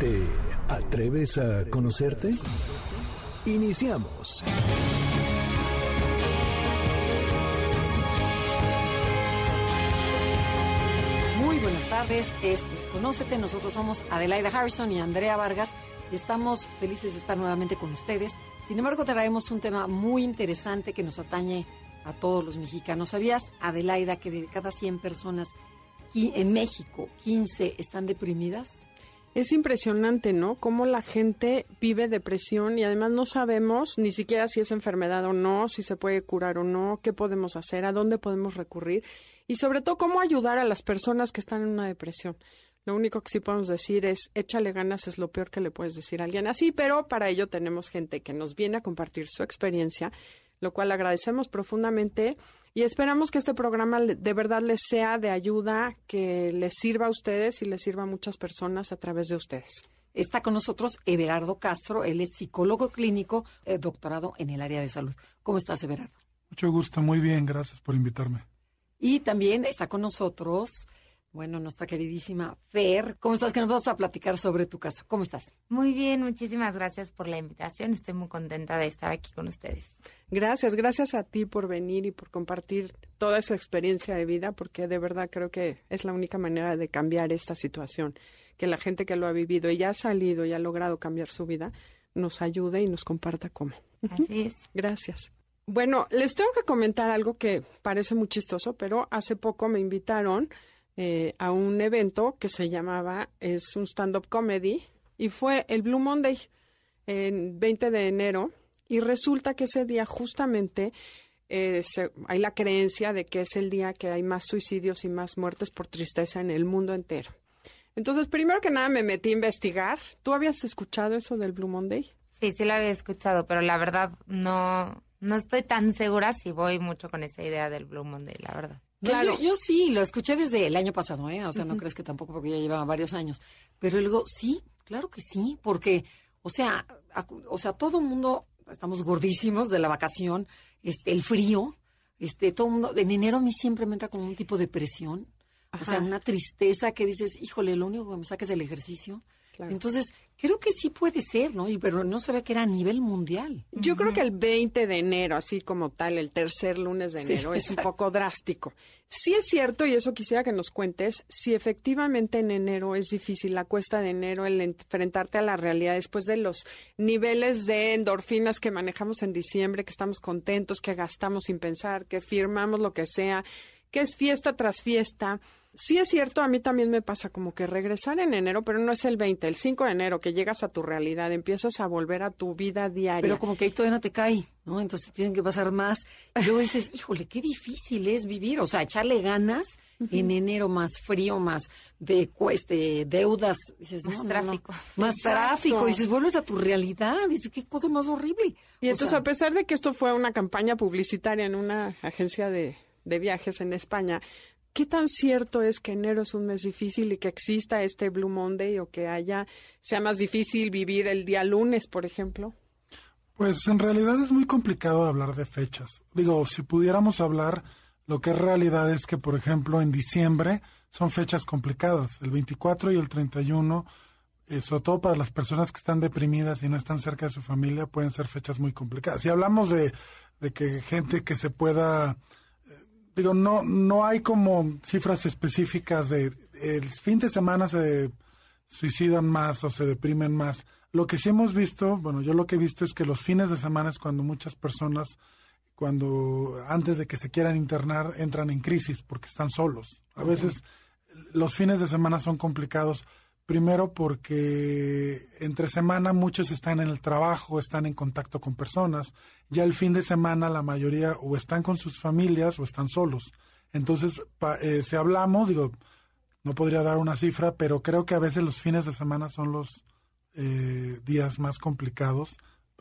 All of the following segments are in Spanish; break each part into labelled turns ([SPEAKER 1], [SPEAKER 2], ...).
[SPEAKER 1] ¿Te atreves a conocerte? Iniciamos.
[SPEAKER 2] Muy buenas tardes, esto es Conócete, nosotros somos Adelaida Harrison y Andrea Vargas y estamos felices de estar nuevamente con ustedes. Sin embargo, traemos un tema muy interesante que nos atañe a todos los mexicanos. ¿Sabías, Adelaida, que de cada 100 personas en México, 15 están deprimidas?
[SPEAKER 3] Es impresionante, ¿no? Cómo la gente vive depresión y además no sabemos ni siquiera si es enfermedad o no, si se puede curar o no, qué podemos hacer, a dónde podemos recurrir y sobre todo cómo ayudar a las personas que están en una depresión. Lo único que sí podemos decir es échale ganas, es lo peor que le puedes decir a alguien así, pero para ello tenemos gente que nos viene a compartir su experiencia, lo cual agradecemos profundamente y esperamos que este programa de verdad les sea de ayuda, que les sirva a ustedes y les sirva a muchas personas a través de ustedes.
[SPEAKER 2] Está con nosotros Everardo Castro, él es psicólogo clínico, eh, doctorado en el área de salud. ¿Cómo estás, Everardo?
[SPEAKER 4] Mucho gusto, muy bien, gracias por invitarme.
[SPEAKER 2] Y también está con nosotros, bueno, nuestra queridísima Fer. ¿Cómo estás? Que nos vas a platicar sobre tu caso. ¿Cómo estás?
[SPEAKER 5] Muy bien, muchísimas gracias por la invitación. Estoy muy contenta de estar aquí con ustedes.
[SPEAKER 3] Gracias, gracias a ti por venir y por compartir toda esa experiencia de vida, porque de verdad creo que es la única manera de cambiar esta situación, que la gente que lo ha vivido y ya ha salido y ha logrado cambiar su vida, nos ayude y nos comparta cómo.
[SPEAKER 5] Así es.
[SPEAKER 3] Gracias. Bueno, les tengo que comentar algo que parece muy chistoso, pero hace poco me invitaron eh, a un evento que se llamaba, es un stand-up comedy, y fue el Blue Monday, en 20 de enero, y resulta que ese día justamente eh, hay la creencia de que es el día que hay más suicidios y más muertes por tristeza en el mundo entero. Entonces, primero que nada me metí a investigar. ¿Tú habías escuchado eso del Blue Monday?
[SPEAKER 5] Sí, sí lo había escuchado, pero la verdad no, no estoy tan segura si voy mucho con esa idea del Blue Monday, la verdad.
[SPEAKER 2] Claro, yo, sí, lo escuché desde el año pasado, ¿eh? O sea, no crees que tampoco porque ya llevaba varios años. Pero luego, sí, claro que sí, porque, o sea, o sea, todo el mundo estamos gordísimos de la vacación, este, el frío, este, todo mundo, en enero a mí siempre me entra como un tipo de presión, o sea, una tristeza que dices, híjole, lo único que me saca es el ejercicio. Entonces, creo que sí puede ser, ¿no? Y, pero no sabía que era a nivel mundial.
[SPEAKER 3] Yo creo que el 20 de enero, así como tal, el tercer lunes de enero, es un poco drástico. Sí es cierto, y eso quisiera que nos cuentes, si efectivamente en enero es difícil, la cuesta de enero, el enfrentarte a la realidad después de los niveles de endorfinas que manejamos en diciembre, que estamos contentos, que gastamos sin pensar, que firmamos lo que sea, que es fiesta tras fiesta Sí es cierto, a mí también me pasa como que regresar en enero, pero no es el 20, el 5 de enero que llegas a tu realidad, empiezas a volver a tu vida diaria.
[SPEAKER 2] Pero como que ahí todavía no te cae, ¿no? Entonces tienen que pasar más. Y luego dices, híjole, qué difícil es vivir, o sea, echarle ganas en enero más frío, más de cueste, deudas, dices,
[SPEAKER 5] más tráfico.
[SPEAKER 2] Más tráfico, dices, vuelves a tu realidad, dices, qué cosa más horrible.
[SPEAKER 3] Y entonces, a pesar de que esto fue una campaña publicitaria en una agencia de, de viajes en España, ¿Qué tan cierto es que enero es un mes difícil y que exista este Blue Monday o que haya sea más difícil vivir el día lunes, por ejemplo?
[SPEAKER 4] Pues en realidad es muy complicado hablar de fechas. Digo, si pudiéramos hablar, lo que es realidad es que, por ejemplo, en diciembre son fechas complicadas. El 24 y el 31, eh, sobre todo para las personas que están deprimidas y no están cerca de su familia, pueden ser fechas muy complicadas. Si hablamos de, de que gente que se pueda digo, no, no hay como cifras específicas de el fin de semana se suicidan más o se deprimen más. Lo que sí hemos visto, bueno, yo lo que he visto es que los fines de semana es cuando muchas personas, cuando antes de que se quieran internar, entran en crisis porque están solos. A veces los fines de semana son complicados Primero porque entre semana muchos están en el trabajo, están en contacto con personas. Ya el fin de semana la mayoría o están con sus familias o están solos. Entonces, eh, si hablamos, digo, no podría dar una cifra, pero creo que a veces los fines de semana son los, eh, días más complicados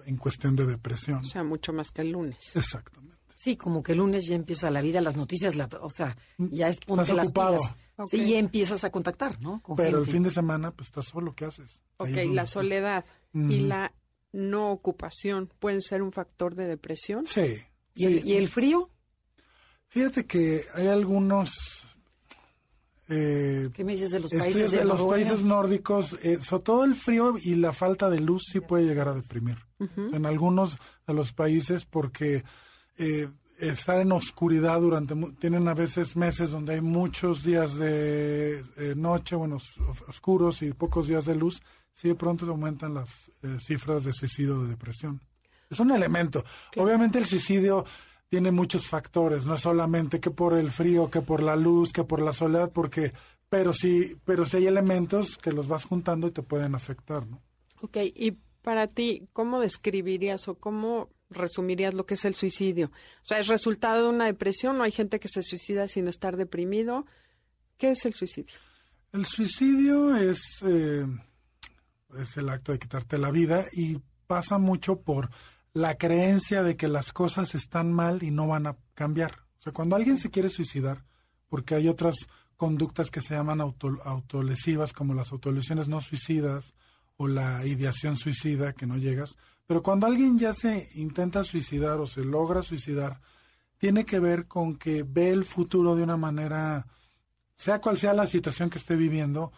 [SPEAKER 4] en cuestión de depresión.
[SPEAKER 3] O sea, mucho más que el lunes.
[SPEAKER 4] Exactamente.
[SPEAKER 2] Sí, como que el lunes ya empieza la vida, las noticias, la- o sea, ya es ponte
[SPEAKER 4] Estás
[SPEAKER 2] las pilas. Sí, ya empiezas a contactar, ¿no? Con
[SPEAKER 4] Pero el fin de semana, pues estás solo, ¿qué haces?
[SPEAKER 3] Ok, la soledad y
[SPEAKER 4] Ujú.
[SPEAKER 3] la no ocupación pueden ser un factor de depresión.
[SPEAKER 4] Sí.
[SPEAKER 2] ¿Y el, y el frío?
[SPEAKER 4] Fíjate que hay algunos eh,
[SPEAKER 2] ¿Qué me dices de los países
[SPEAKER 4] de
[SPEAKER 2] de
[SPEAKER 4] los países nórdicos, eh, sobre todo el frío y la falta de luz sí puede llegar a deprimir. O sea, en algunos de los países porque eh, estar en oscuridad durante, tienen a veces meses donde hay muchos días de eh, noche, bueno, os- oscuros y pocos días de luz, sí de pronto aumentan las eh, cifras de suicidio o de depresión. Es un elemento. Obviamente el suicidio tiene muchos factores, no es solamente que por el frío, que por la luz, que por la soledad, porque, pero sí, pero sí hay elementos que los vas juntando y te pueden afectar, ¿no?
[SPEAKER 3] Ok, y para ti, ¿cómo describirías o cómo resumirías lo que es el suicidio? O sea, ¿es resultado de una depresión o hay gente que se suicida sin estar deprimido? ¿Qué es el suicidio?
[SPEAKER 4] El suicidio es, eh, es el acto de quitarte la vida y pasa mucho por la creencia de que las cosas están mal y no van a cambiar. O sea, cuando alguien se quiere suicidar, porque hay otras conductas que se llaman auto- autolesivas, como las autolesiones no suicidas o la ideación suicida, que no llegas, pero cuando alguien ya se intenta suicidar o se logra suicidar, tiene que ver con que ve el futuro de una manera sea cual sea la situación que esté viviendo,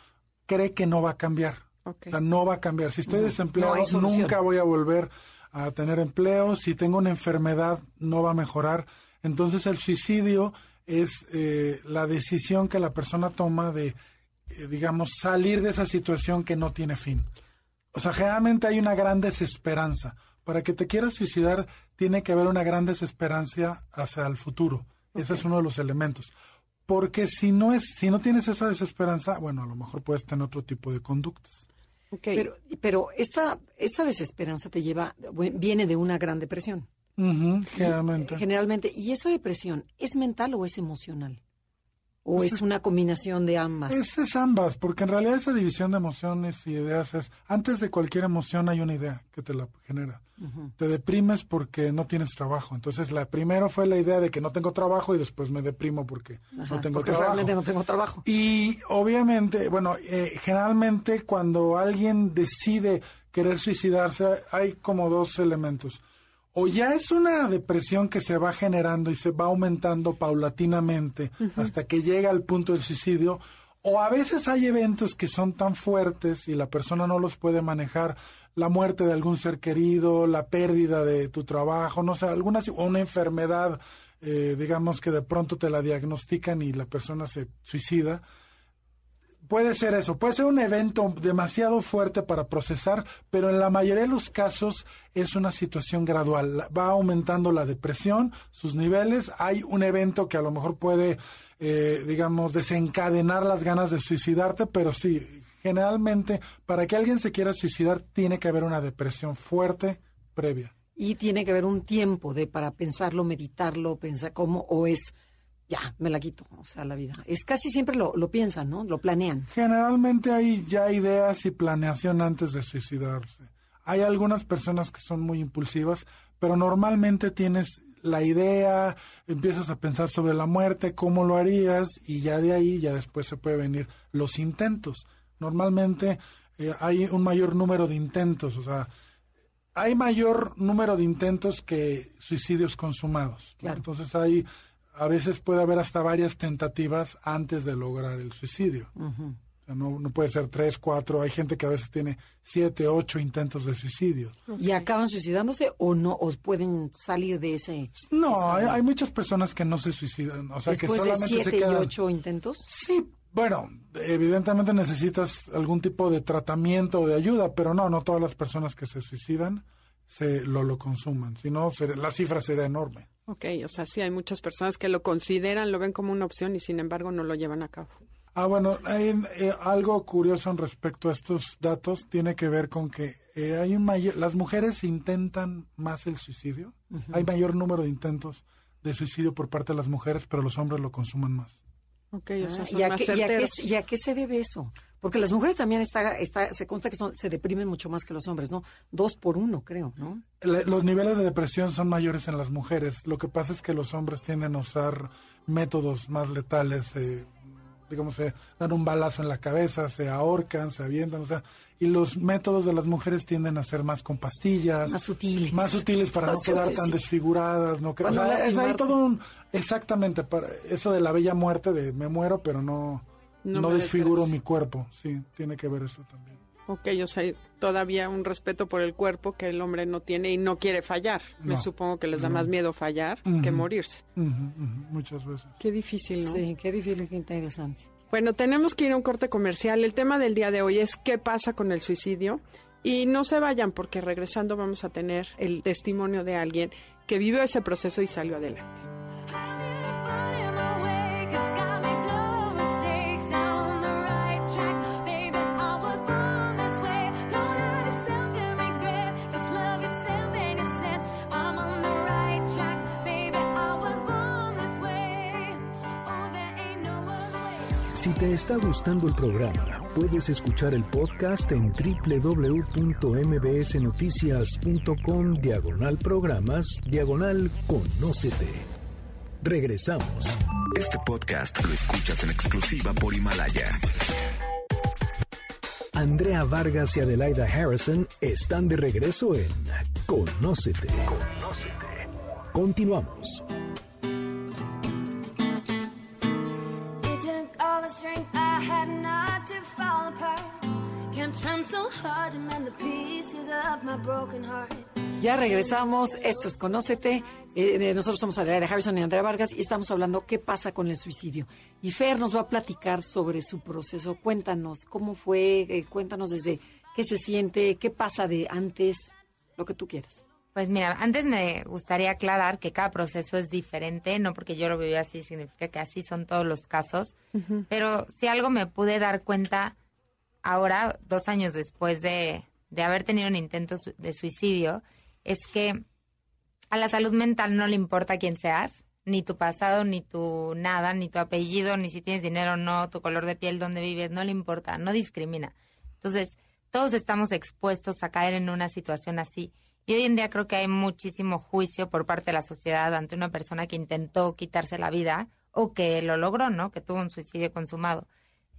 [SPEAKER 4] cree que no va a cambiar. O sea, no va a cambiar. Si estoy desempleado,
[SPEAKER 2] no
[SPEAKER 4] nunca voy a volver a tener empleo. Si tengo una enfermedad, no va a mejorar. Entonces el suicidio es eh, la decisión que la persona toma de, eh, digamos, salir de esa situación que no tiene fin. O sea, generalmente hay una gran desesperanza. Para que te quieras suicidar, tiene que haber una gran desesperanza hacia el futuro. Ese es uno de los elementos. Porque si no es, si no tienes esa desesperanza, bueno, a lo mejor puedes tener otro tipo de conductas.
[SPEAKER 3] Ok,
[SPEAKER 2] Pero, pero esta, esta desesperanza te lleva, viene de una gran depresión.
[SPEAKER 4] Generalmente.
[SPEAKER 2] Generalmente. ¿Y esta depresión es mental o es emocional? ¿O
[SPEAKER 4] Pues
[SPEAKER 2] es una combinación de ambas?
[SPEAKER 4] Es, es ambas, porque en realidad esa división de emociones y ideas es, antes de cualquier emoción hay una idea que te la genera. Te deprimes porque no tienes trabajo. Entonces, la primero fue la idea de que no tengo trabajo y después me deprimo porque
[SPEAKER 2] Ajá,
[SPEAKER 4] no tengo
[SPEAKER 2] porque
[SPEAKER 4] trabajo.
[SPEAKER 2] realmente no tengo trabajo.
[SPEAKER 4] Y obviamente, bueno, eh, generalmente cuando alguien decide querer suicidarse, hay como dos elementos. O ya es una depresión que se va generando y se va aumentando paulatinamente hasta que llega al punto del suicidio, o a veces hay eventos que son tan fuertes y la persona no los puede manejar, la muerte de algún ser querido, la pérdida de tu trabajo, no sé, alguna o una enfermedad, eh, digamos que de pronto te la diagnostican y la persona se suicida. Puede ser eso, puede ser un evento demasiado fuerte para procesar, pero en la mayoría de los casos es una situación gradual. Va aumentando la depresión, sus niveles, hay un evento que a lo mejor puede, eh, digamos, desencadenar las ganas de suicidarte, pero sí, generalmente para que alguien se quiera suicidar tiene que haber una depresión fuerte previa.
[SPEAKER 2] Y tiene que haber un tiempo de para pensarlo, meditarlo, pensar cómo, o es, ya, me la quito, o sea, la vida. Es casi siempre lo, lo piensan, ¿no? Lo planean.
[SPEAKER 4] Generalmente hay ya ideas y planeación antes de suicidarse. Hay algunas personas que son muy impulsivas, pero normalmente tienes la idea, empiezas a pensar sobre la muerte, cómo lo harías, y ya de ahí ya después se puede venir los intentos. Normalmente eh, hay un mayor número de intentos, o sea, hay mayor número de intentos que suicidios consumados. ¿no?
[SPEAKER 2] Claro.
[SPEAKER 4] Entonces hay, a veces puede haber hasta varias tentativas antes de lograr el suicidio. O sea, no, no puede ser tres, cuatro. Hay gente que a veces tiene siete, ocho intentos de suicidio.
[SPEAKER 2] ¿Y acaban suicidándose o no? ¿O pueden salir de ese...
[SPEAKER 4] No, hay, hay muchas personas que no se suicidan. O sea, que
[SPEAKER 2] después de
[SPEAKER 4] solamente se
[SPEAKER 2] siete y
[SPEAKER 4] quedan.
[SPEAKER 2] ocho intentos?
[SPEAKER 4] Sí, bueno, evidentemente necesitas algún tipo de tratamiento o de ayuda, pero no, no todas las personas que se suicidan se lo, lo consuman. Si no, se- la cifra sería enorme.
[SPEAKER 3] Ok, o sea, sí hay muchas personas que lo consideran, lo ven como una opción y sin embargo no lo llevan a cabo.
[SPEAKER 4] Ah, bueno, hay eh, algo curioso en respecto a estos datos tiene que ver con que eh, hay un mayor, las mujeres intentan más el suicidio. Hay mayor número de intentos de suicidio por parte de las mujeres, pero los hombres lo consuman más.
[SPEAKER 3] Ok, o sea,
[SPEAKER 2] Ah,
[SPEAKER 3] son
[SPEAKER 2] ¿y, a
[SPEAKER 3] más
[SPEAKER 2] qué, y a qué-
[SPEAKER 3] certeros.
[SPEAKER 2] y a qué se debe eso? Porque las mujeres también está, está, se consta que son, se deprimen mucho más que los hombres, ¿no? Dos por uno, creo, ¿no?
[SPEAKER 4] Le- Los niveles de depresión son mayores en las mujeres. Lo que pasa es que los hombres tienden a usar métodos más letales. eh, digamos, se dan un balazo en la cabeza, se ahorcan, se avientan, o sea, y los métodos de las mujeres tienden a ser más con pastillas.
[SPEAKER 2] Más sutiles.
[SPEAKER 4] Más sutiles para
[SPEAKER 2] Más
[SPEAKER 4] no quedar tan desfiguradas. No que, o sea, es ahí todo un... Exactamente, para, eso de la bella muerte de me muero, pero no,
[SPEAKER 3] No
[SPEAKER 4] no,
[SPEAKER 3] me
[SPEAKER 4] desfiguro mi cuerpo. Sí, tiene que ver eso también.
[SPEAKER 3] Ok, o sea, hay todavía un respeto por el cuerpo que el hombre no tiene y no quiere fallar. Me
[SPEAKER 4] No.
[SPEAKER 3] supongo que les da más miedo fallar que
[SPEAKER 4] Ujú.
[SPEAKER 3] morirse.
[SPEAKER 4] Ujú, ujú, muchas veces.
[SPEAKER 3] Qué difícil, ¿no?
[SPEAKER 2] Sí, qué difícil, qué interesante.
[SPEAKER 3] Bueno, tenemos que ir a un corte comercial. El tema del día de hoy es qué pasa con el suicidio. Y no se vayan porque regresando vamos a tener el testimonio de alguien que vivió ese proceso y salió adelante.
[SPEAKER 1] Si te está gustando el programa, puedes escuchar el podcast en www.mbsnoticias.com diagonal programas diagonal conócete. Regresamos.
[SPEAKER 6] Este podcast lo escuchas en exclusiva por Himalaya.
[SPEAKER 1] Andrea Vargas y Adelaida Harrison están de regreso en Conócete. Continuamos.
[SPEAKER 2] Ya regresamos, esto es Conócete. Eh, nosotros somos Adelaida Harrison y Andrea Vargas y estamos hablando qué pasa con el suicidio. Y Fer nos va a platicar sobre su proceso. Cuéntanos cómo fue, eh, cuéntanos desde qué se siente, qué pasa de antes, lo que tú quieras.
[SPEAKER 5] Pues mira, antes me gustaría aclarar que cada proceso es diferente, no porque yo lo viví así significa que así son todos los casos, pero si algo me pude dar cuenta ahora, dos años después de, de haber tenido un intento de suicidio, es que a la salud mental no le importa quién seas, ni tu pasado, ni tu nada, ni tu apellido, ni si tienes dinero o no, tu color de piel, dónde vives, no le importa, no discrimina. Entonces, todos estamos expuestos a caer en una situación así. Y hoy en día creo que hay muchísimo juicio por parte de la sociedad ante una persona que intentó quitarse la vida o que lo logró, ¿no? Que tuvo un suicidio consumado.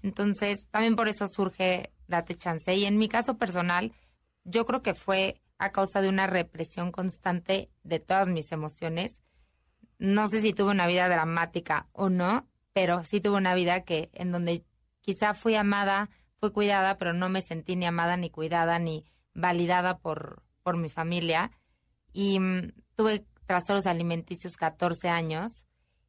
[SPEAKER 5] Entonces, también por eso surge Date Chance. Y en mi caso personal, yo creo que fue a causa de una represión constante de todas mis emociones. No sé si tuve una vida dramática o no, pero sí tuve una vida que en donde quizá fui amada, fui cuidada, pero no me sentí ni amada ni cuidada ni validada por, por mi familia. Y mm, tuve trastornos alimenticios 14 años.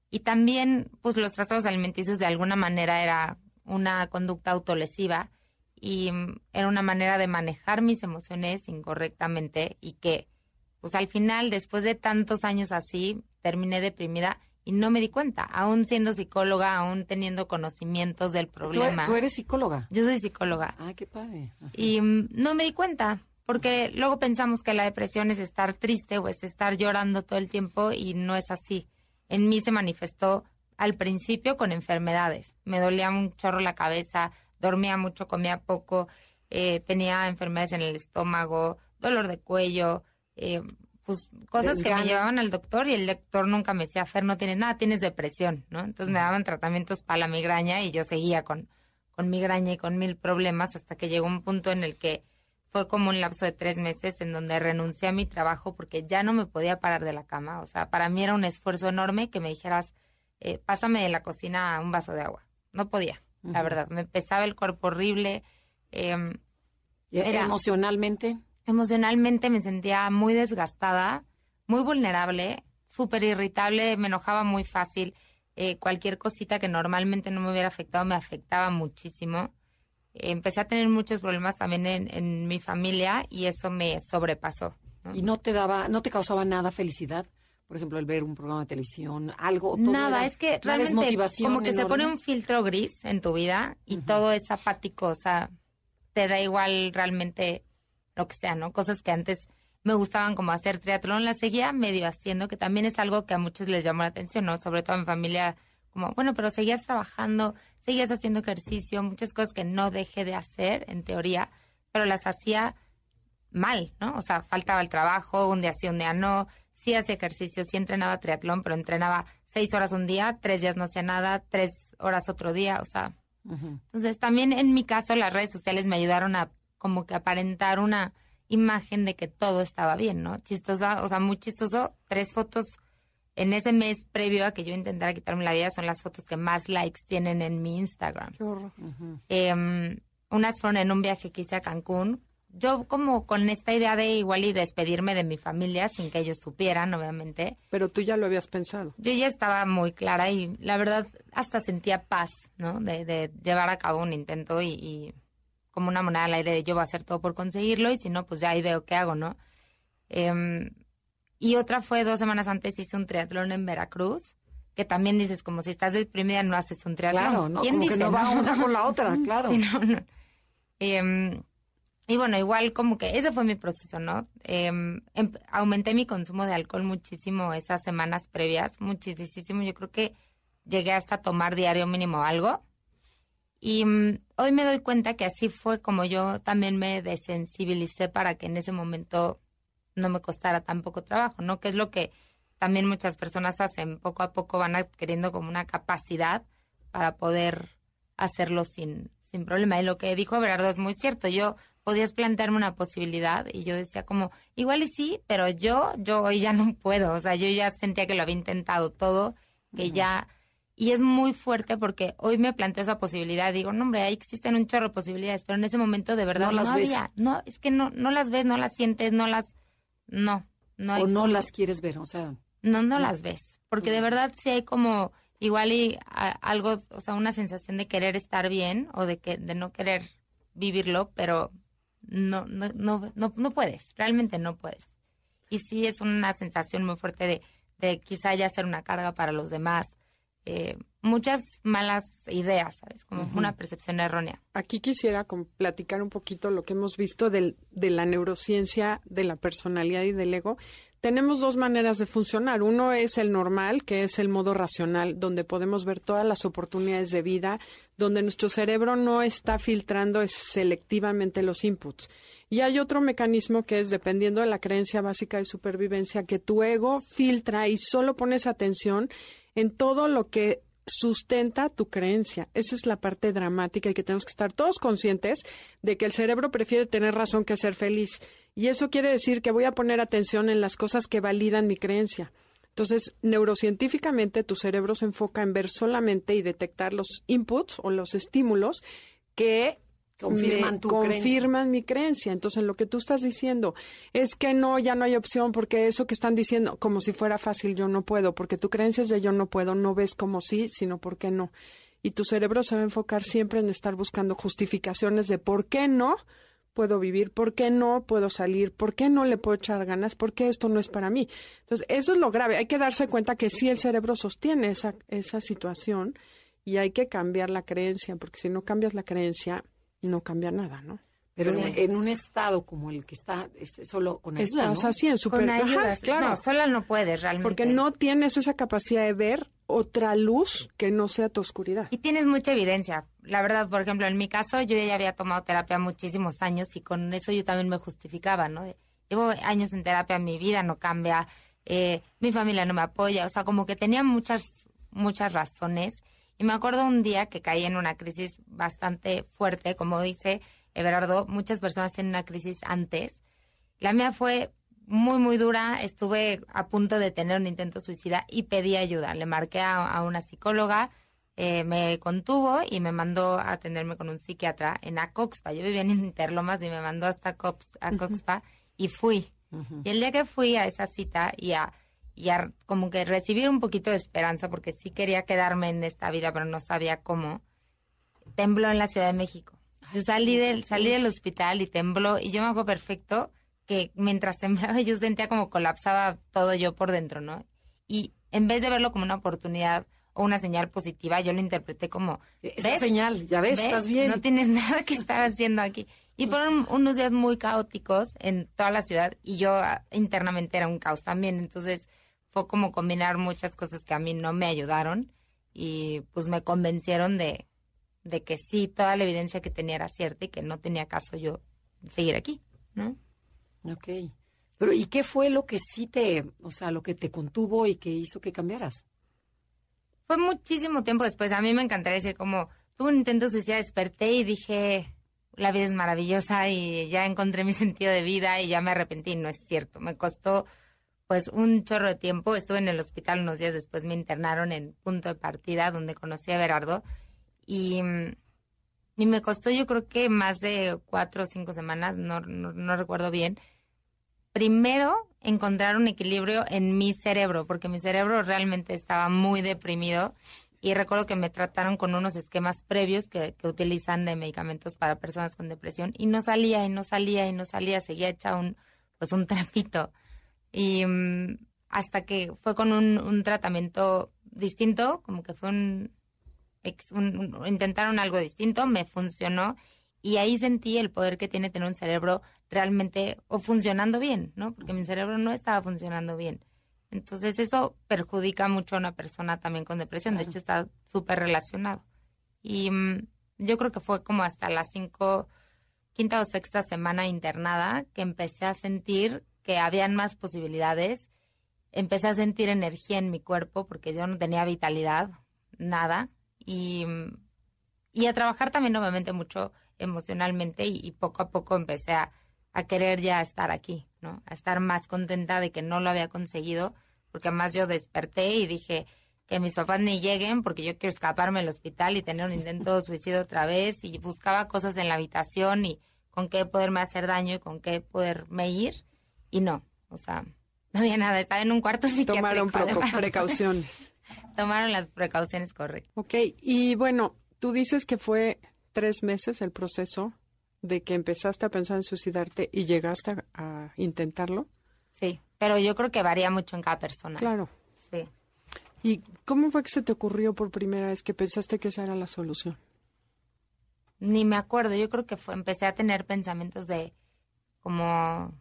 [SPEAKER 5] Y también, pues los trastornos alimenticios de alguna manera era una conducta autolesiva y mm, era una manera de manejar mis emociones incorrectamente y que, pues al final, después de tantos años así, terminé deprimida y no me di cuenta, aún siendo psicóloga, aún teniendo conocimientos del
[SPEAKER 2] ¿Tú,
[SPEAKER 5] problema.
[SPEAKER 2] tú eres psicóloga.
[SPEAKER 5] Yo soy psicóloga
[SPEAKER 2] Ah, qué padre. Ajá.
[SPEAKER 5] y mm, no me di cuenta, porque luego pensamos que la depresión es estar triste o es estar llorando todo el tiempo y no es así. En mí se manifestó al principio con enfermedades. Me dolía un chorro la cabeza, dormía mucho, comía poco, eh, tenía enfermedades en el estómago, dolor de cuello, eh, pues cosas que me llevaban al doctor y el doctor nunca me decía, Fer, no tienes nada, tienes depresión, ¿no? Entonces me daban tratamientos para la migraña y yo seguía con, con migraña y con mil problemas hasta que llegó un punto en el que fue como un lapso de tres meses en donde renuncié a mi trabajo porque ya no me podía parar de la cama. O sea, para mí era un esfuerzo enorme que me dijeras, eh, pásame de la cocina un vaso de agua. No podía, la verdad. Me pesaba el cuerpo horrible.
[SPEAKER 2] ¿Y
[SPEAKER 5] Era-
[SPEAKER 2] emocionalmente?
[SPEAKER 5] emocionalmente me sentía muy desgastada, muy vulnerable, súper irritable, me enojaba muy fácil. Eh, cualquier cosita que normalmente no me hubiera afectado me afectaba muchísimo. Eh, empecé a tener muchos problemas también en, en mi familia y eso me sobrepasó. ¿no?
[SPEAKER 2] ¿Y no te daba, no te causaba nada felicidad? Por ejemplo, el ver un programa de televisión, algo. todo
[SPEAKER 5] Nada, es que realmente como que se pone un filtro gris en tu vida y todo es apático, o sea, te da igual realmente lo que sea, ¿no? Cosas que antes me gustaban como hacer triatlón, las seguía medio haciendo, que también es algo que a muchos les llamó la atención, ¿no? Sobre todo en familia como, bueno, pero seguías trabajando, seguías haciendo ejercicio, muchas cosas que no dejé de hacer, en teoría, pero las hacía mal, ¿no? O sea, faltaba el trabajo, un día sí, un día no, sí hacía ejercicio, sí entrenaba triatlón, pero entrenaba seis horas un día, tres días no hacía nada, tres horas otro día, o sea. Entonces, también en mi caso, las redes sociales me ayudaron a como que aparentar una imagen de que todo estaba bien, ¿no? Chistosa, o sea, muy chistoso, tres fotos en ese mes previo a que yo intentara quitarme la vida son las fotos que más likes tienen en mi Instagram.
[SPEAKER 3] Qué horror.
[SPEAKER 5] Em, unas fueron en un viaje que hice a Cancún. Yo como con esta idea de igual y despedirme de mi familia sin que ellos supieran, obviamente.
[SPEAKER 3] Pero tú ya lo habías pensado.
[SPEAKER 5] Yo ya estaba muy clara y la verdad hasta sentía paz, ¿no? De, de llevar a cabo un intento y, y como una moneda al aire de yo voy a hacer todo por conseguirlo y si no, pues ya ahí veo qué hago, ¿no? Em, y otra fue dos semanas antes hice un triatlón en Veracruz, que también dices, como si estás deprimida no haces un triatlón.
[SPEAKER 2] Claro, ¿no?
[SPEAKER 5] ¿Quién
[SPEAKER 2] Como
[SPEAKER 5] dice?
[SPEAKER 2] que no va
[SPEAKER 5] no?
[SPEAKER 2] una con la otra, claro.
[SPEAKER 5] Sí, no, no. Em, y bueno, igual como que ese fue mi proceso, ¿no? Em- aumenté mi consumo de alcohol muchísimo esas semanas previas, muchísimo. Yo creo que llegué hasta tomar diario mínimo algo. Y mm, hoy me doy cuenta que así fue como yo también me desensibilicé para que en ese momento no me costara tan poco trabajo, ¿no? Que es lo que también muchas personas hacen. Poco a poco van adquiriendo como una capacidad para poder hacerlo sin, sin problema. Y lo que dijo Berardo es muy cierto. Yo podías plantearme una posibilidad y yo decía como, igual y sí, pero yo, yo hoy ya no puedo. O sea, yo ya sentía que lo había intentado todo, que ya... Y es muy fuerte porque hoy me planteo esa posibilidad. Digo, no, hombre, ahí existen un chorro de posibilidades, pero en ese momento de verdad
[SPEAKER 2] No
[SPEAKER 5] no,
[SPEAKER 2] las ves.
[SPEAKER 5] había. No, es que no, no las ves, no las sientes, no las... No, no hay
[SPEAKER 2] o no las quieres ver, o sea,
[SPEAKER 5] no, no las ves. Porque de verdad sí hay como igual y a- algo, o sea, una sensación de querer estar bien o de que de no querer vivirlo, pero no, no, no, no, no puedes, realmente no puedes. Y sí es una sensación muy fuerte de, de quizá ya ser una carga para los demás. Eh, muchas malas ideas, ¿sabes? Como una percepción errónea.
[SPEAKER 3] Aquí quisiera platicar un poquito lo que hemos visto del- de la neurociencia, de la personalidad y del ego. Tenemos dos maneras de funcionar. Uno es el normal, que es el modo racional, donde podemos ver todas las oportunidades de vida, donde nuestro cerebro no está filtrando selectivamente los inputs. Y hay otro mecanismo que es, dependiendo de la creencia básica de supervivencia, que tu ego filtra y solo pones atención en todo lo que sustenta tu creencia. Esa es la parte dramática y que tenemos que estar todos conscientes de que el cerebro prefiere tener razón que ser feliz. Y eso quiere decir que voy a poner atención en las cosas que validan mi creencia. Entonces, neurocientíficamente, tu cerebro se enfoca en ver solamente y detectar los inputs o los estímulos que
[SPEAKER 2] Confirman tu
[SPEAKER 3] confirman mi creencia. Entonces, lo que tú estás diciendo es que no, ya no hay opción porque eso que están diciendo, como si fuera fácil, yo no puedo, porque tu creencia es de yo no puedo, no ves como sí, sino por qué no. Y tu cerebro se va a enfocar siempre en estar buscando justificaciones de por qué no puedo vivir, por qué no puedo salir, por qué no le puedo echar ganas, por qué esto no es para mí. Entonces, eso es lo grave. Hay que darse cuenta que sí el cerebro sostiene esa, esa situación y hay que cambiar la creencia, porque si no cambias la creencia, no cambia nada, ¿no?
[SPEAKER 2] pero en, en un estado como el que está, es solo con ayuda,
[SPEAKER 3] Estás
[SPEAKER 2] ¿no?
[SPEAKER 3] así en super...
[SPEAKER 5] Con
[SPEAKER 3] Ajá,
[SPEAKER 5] ayuda.
[SPEAKER 3] claro.
[SPEAKER 5] No, sola no puedes realmente.
[SPEAKER 3] porque no tienes esa capacidad de ver otra luz que no sea tu oscuridad.
[SPEAKER 5] Y tienes mucha evidencia. La verdad, por ejemplo, en mi caso, yo ya había tomado terapia muchísimos años y con eso yo también me justificaba, ¿no? Llevo años en terapia, mi vida no cambia, eh, mi familia no me apoya, o sea, como que tenía muchas, muchas razones. Y me acuerdo un día que caí en una crisis bastante fuerte, como dice Everardo, muchas personas tienen una crisis antes. La mía fue muy, muy dura. Estuve a punto de tener un intento suicida y pedí ayuda. Le marqué a, a una psicóloga, eh, me contuvo y me mandó a atenderme con un psiquiatra en Acoxpa. Yo vivía en Interlomas y me mandó hasta Cops- Acoxpa y fui. Y el día que fui a esa cita y a, y a como que recibir un poquito de esperanza, porque sí quería quedarme en esta vida, pero no sabía cómo, tembló en la Ciudad de México. Yo salí del, salí del hospital y tembló, y yo me acuerdo perfecto que mientras temblaba yo sentía como colapsaba todo yo por dentro, ¿no? Y en vez de verlo como una oportunidad o una señal positiva, yo lo interpreté como,
[SPEAKER 2] Esa
[SPEAKER 5] ¿ves?
[SPEAKER 2] señal, ya ves,
[SPEAKER 5] ¿Ves?
[SPEAKER 2] estás bien.
[SPEAKER 5] No tienes nada que estar haciendo aquí. Y fueron unos días muy caóticos en toda la ciudad y yo ah, internamente era un caos también. Entonces fue como combinar muchas cosas que a mí no me ayudaron. y pues me convencieron de, de que sí, toda la evidencia que tenía era cierta y que no tenía caso yo seguir aquí, ¿no?
[SPEAKER 2] Ok. Pero ¿y qué fue lo que sí te, o sea, lo que te contuvo y que hizo que cambiaras?
[SPEAKER 5] Fue muchísimo tiempo después. A mí me encantaría decir como, tuve un intento suicida, desperté y dije, la vida es maravillosa y ya encontré mi sentido de vida y ya me arrepentí. No es cierto. Me costó pues un chorro de tiempo. Estuve en el hospital unos días después, me internaron en punto de partida donde conocí a Berardo y, y me costó yo creo que más de cuatro o cinco semanas, no, no recuerdo bien. Primero, encontrar un equilibrio en mi cerebro, porque mi cerebro realmente estaba muy deprimido y recuerdo que me trataron con unos esquemas previos que, utilizan de medicamentos para personas con depresión y no salía y no salía y no salía, seguía hecha un pues un trapito. Y um, hasta que fue con un, un, tratamiento distinto, como que fue un, un, un, intentaron algo distinto, me funcionó y ahí sentí el poder que tiene tener un cerebro realmente o funcionando bien, ¿no? Porque mi cerebro no estaba funcionando bien. Entonces eso perjudica mucho a una persona también con depresión. De hecho, está súper relacionado. Y um, yo creo que fue como hasta las cinco, quinta o sexta semana internada que empecé a sentir que habían más posibilidades. Empecé a sentir energía en mi cuerpo porque yo no tenía vitalidad, nada. Y, y a trabajar también nuevamente mucho emocionalmente y, y poco a poco empecé a, a querer ya estar aquí, ¿no? A estar más contenta de que no lo había conseguido, porque además yo desperté y dije que mis papás ni lleguen porque yo quiero escaparme del hospital y tener un intento de suicidio otra vez y buscaba cosas en la habitación y con qué poderme hacer daño y con qué poderme ir y no, o sea, no había nada, estaba en un cuarto psiquiátrico.
[SPEAKER 3] Tomaron
[SPEAKER 5] además.
[SPEAKER 3] precauciones.
[SPEAKER 5] Tomaron las precauciones correctas.
[SPEAKER 3] Ok, y bueno, tú dices que fue tres meses el proceso de que empezaste a pensar en suicidarte y llegaste a, a, intentarlo?
[SPEAKER 5] Sí, pero yo creo que varía mucho en cada persona.
[SPEAKER 3] Claro.
[SPEAKER 5] Sí.
[SPEAKER 3] ¿Y cómo fue que se te ocurrió por primera vez que pensaste que esa era la solución?
[SPEAKER 5] Ni me acuerdo, yo creo que fue, empecé a tener pensamientos de como...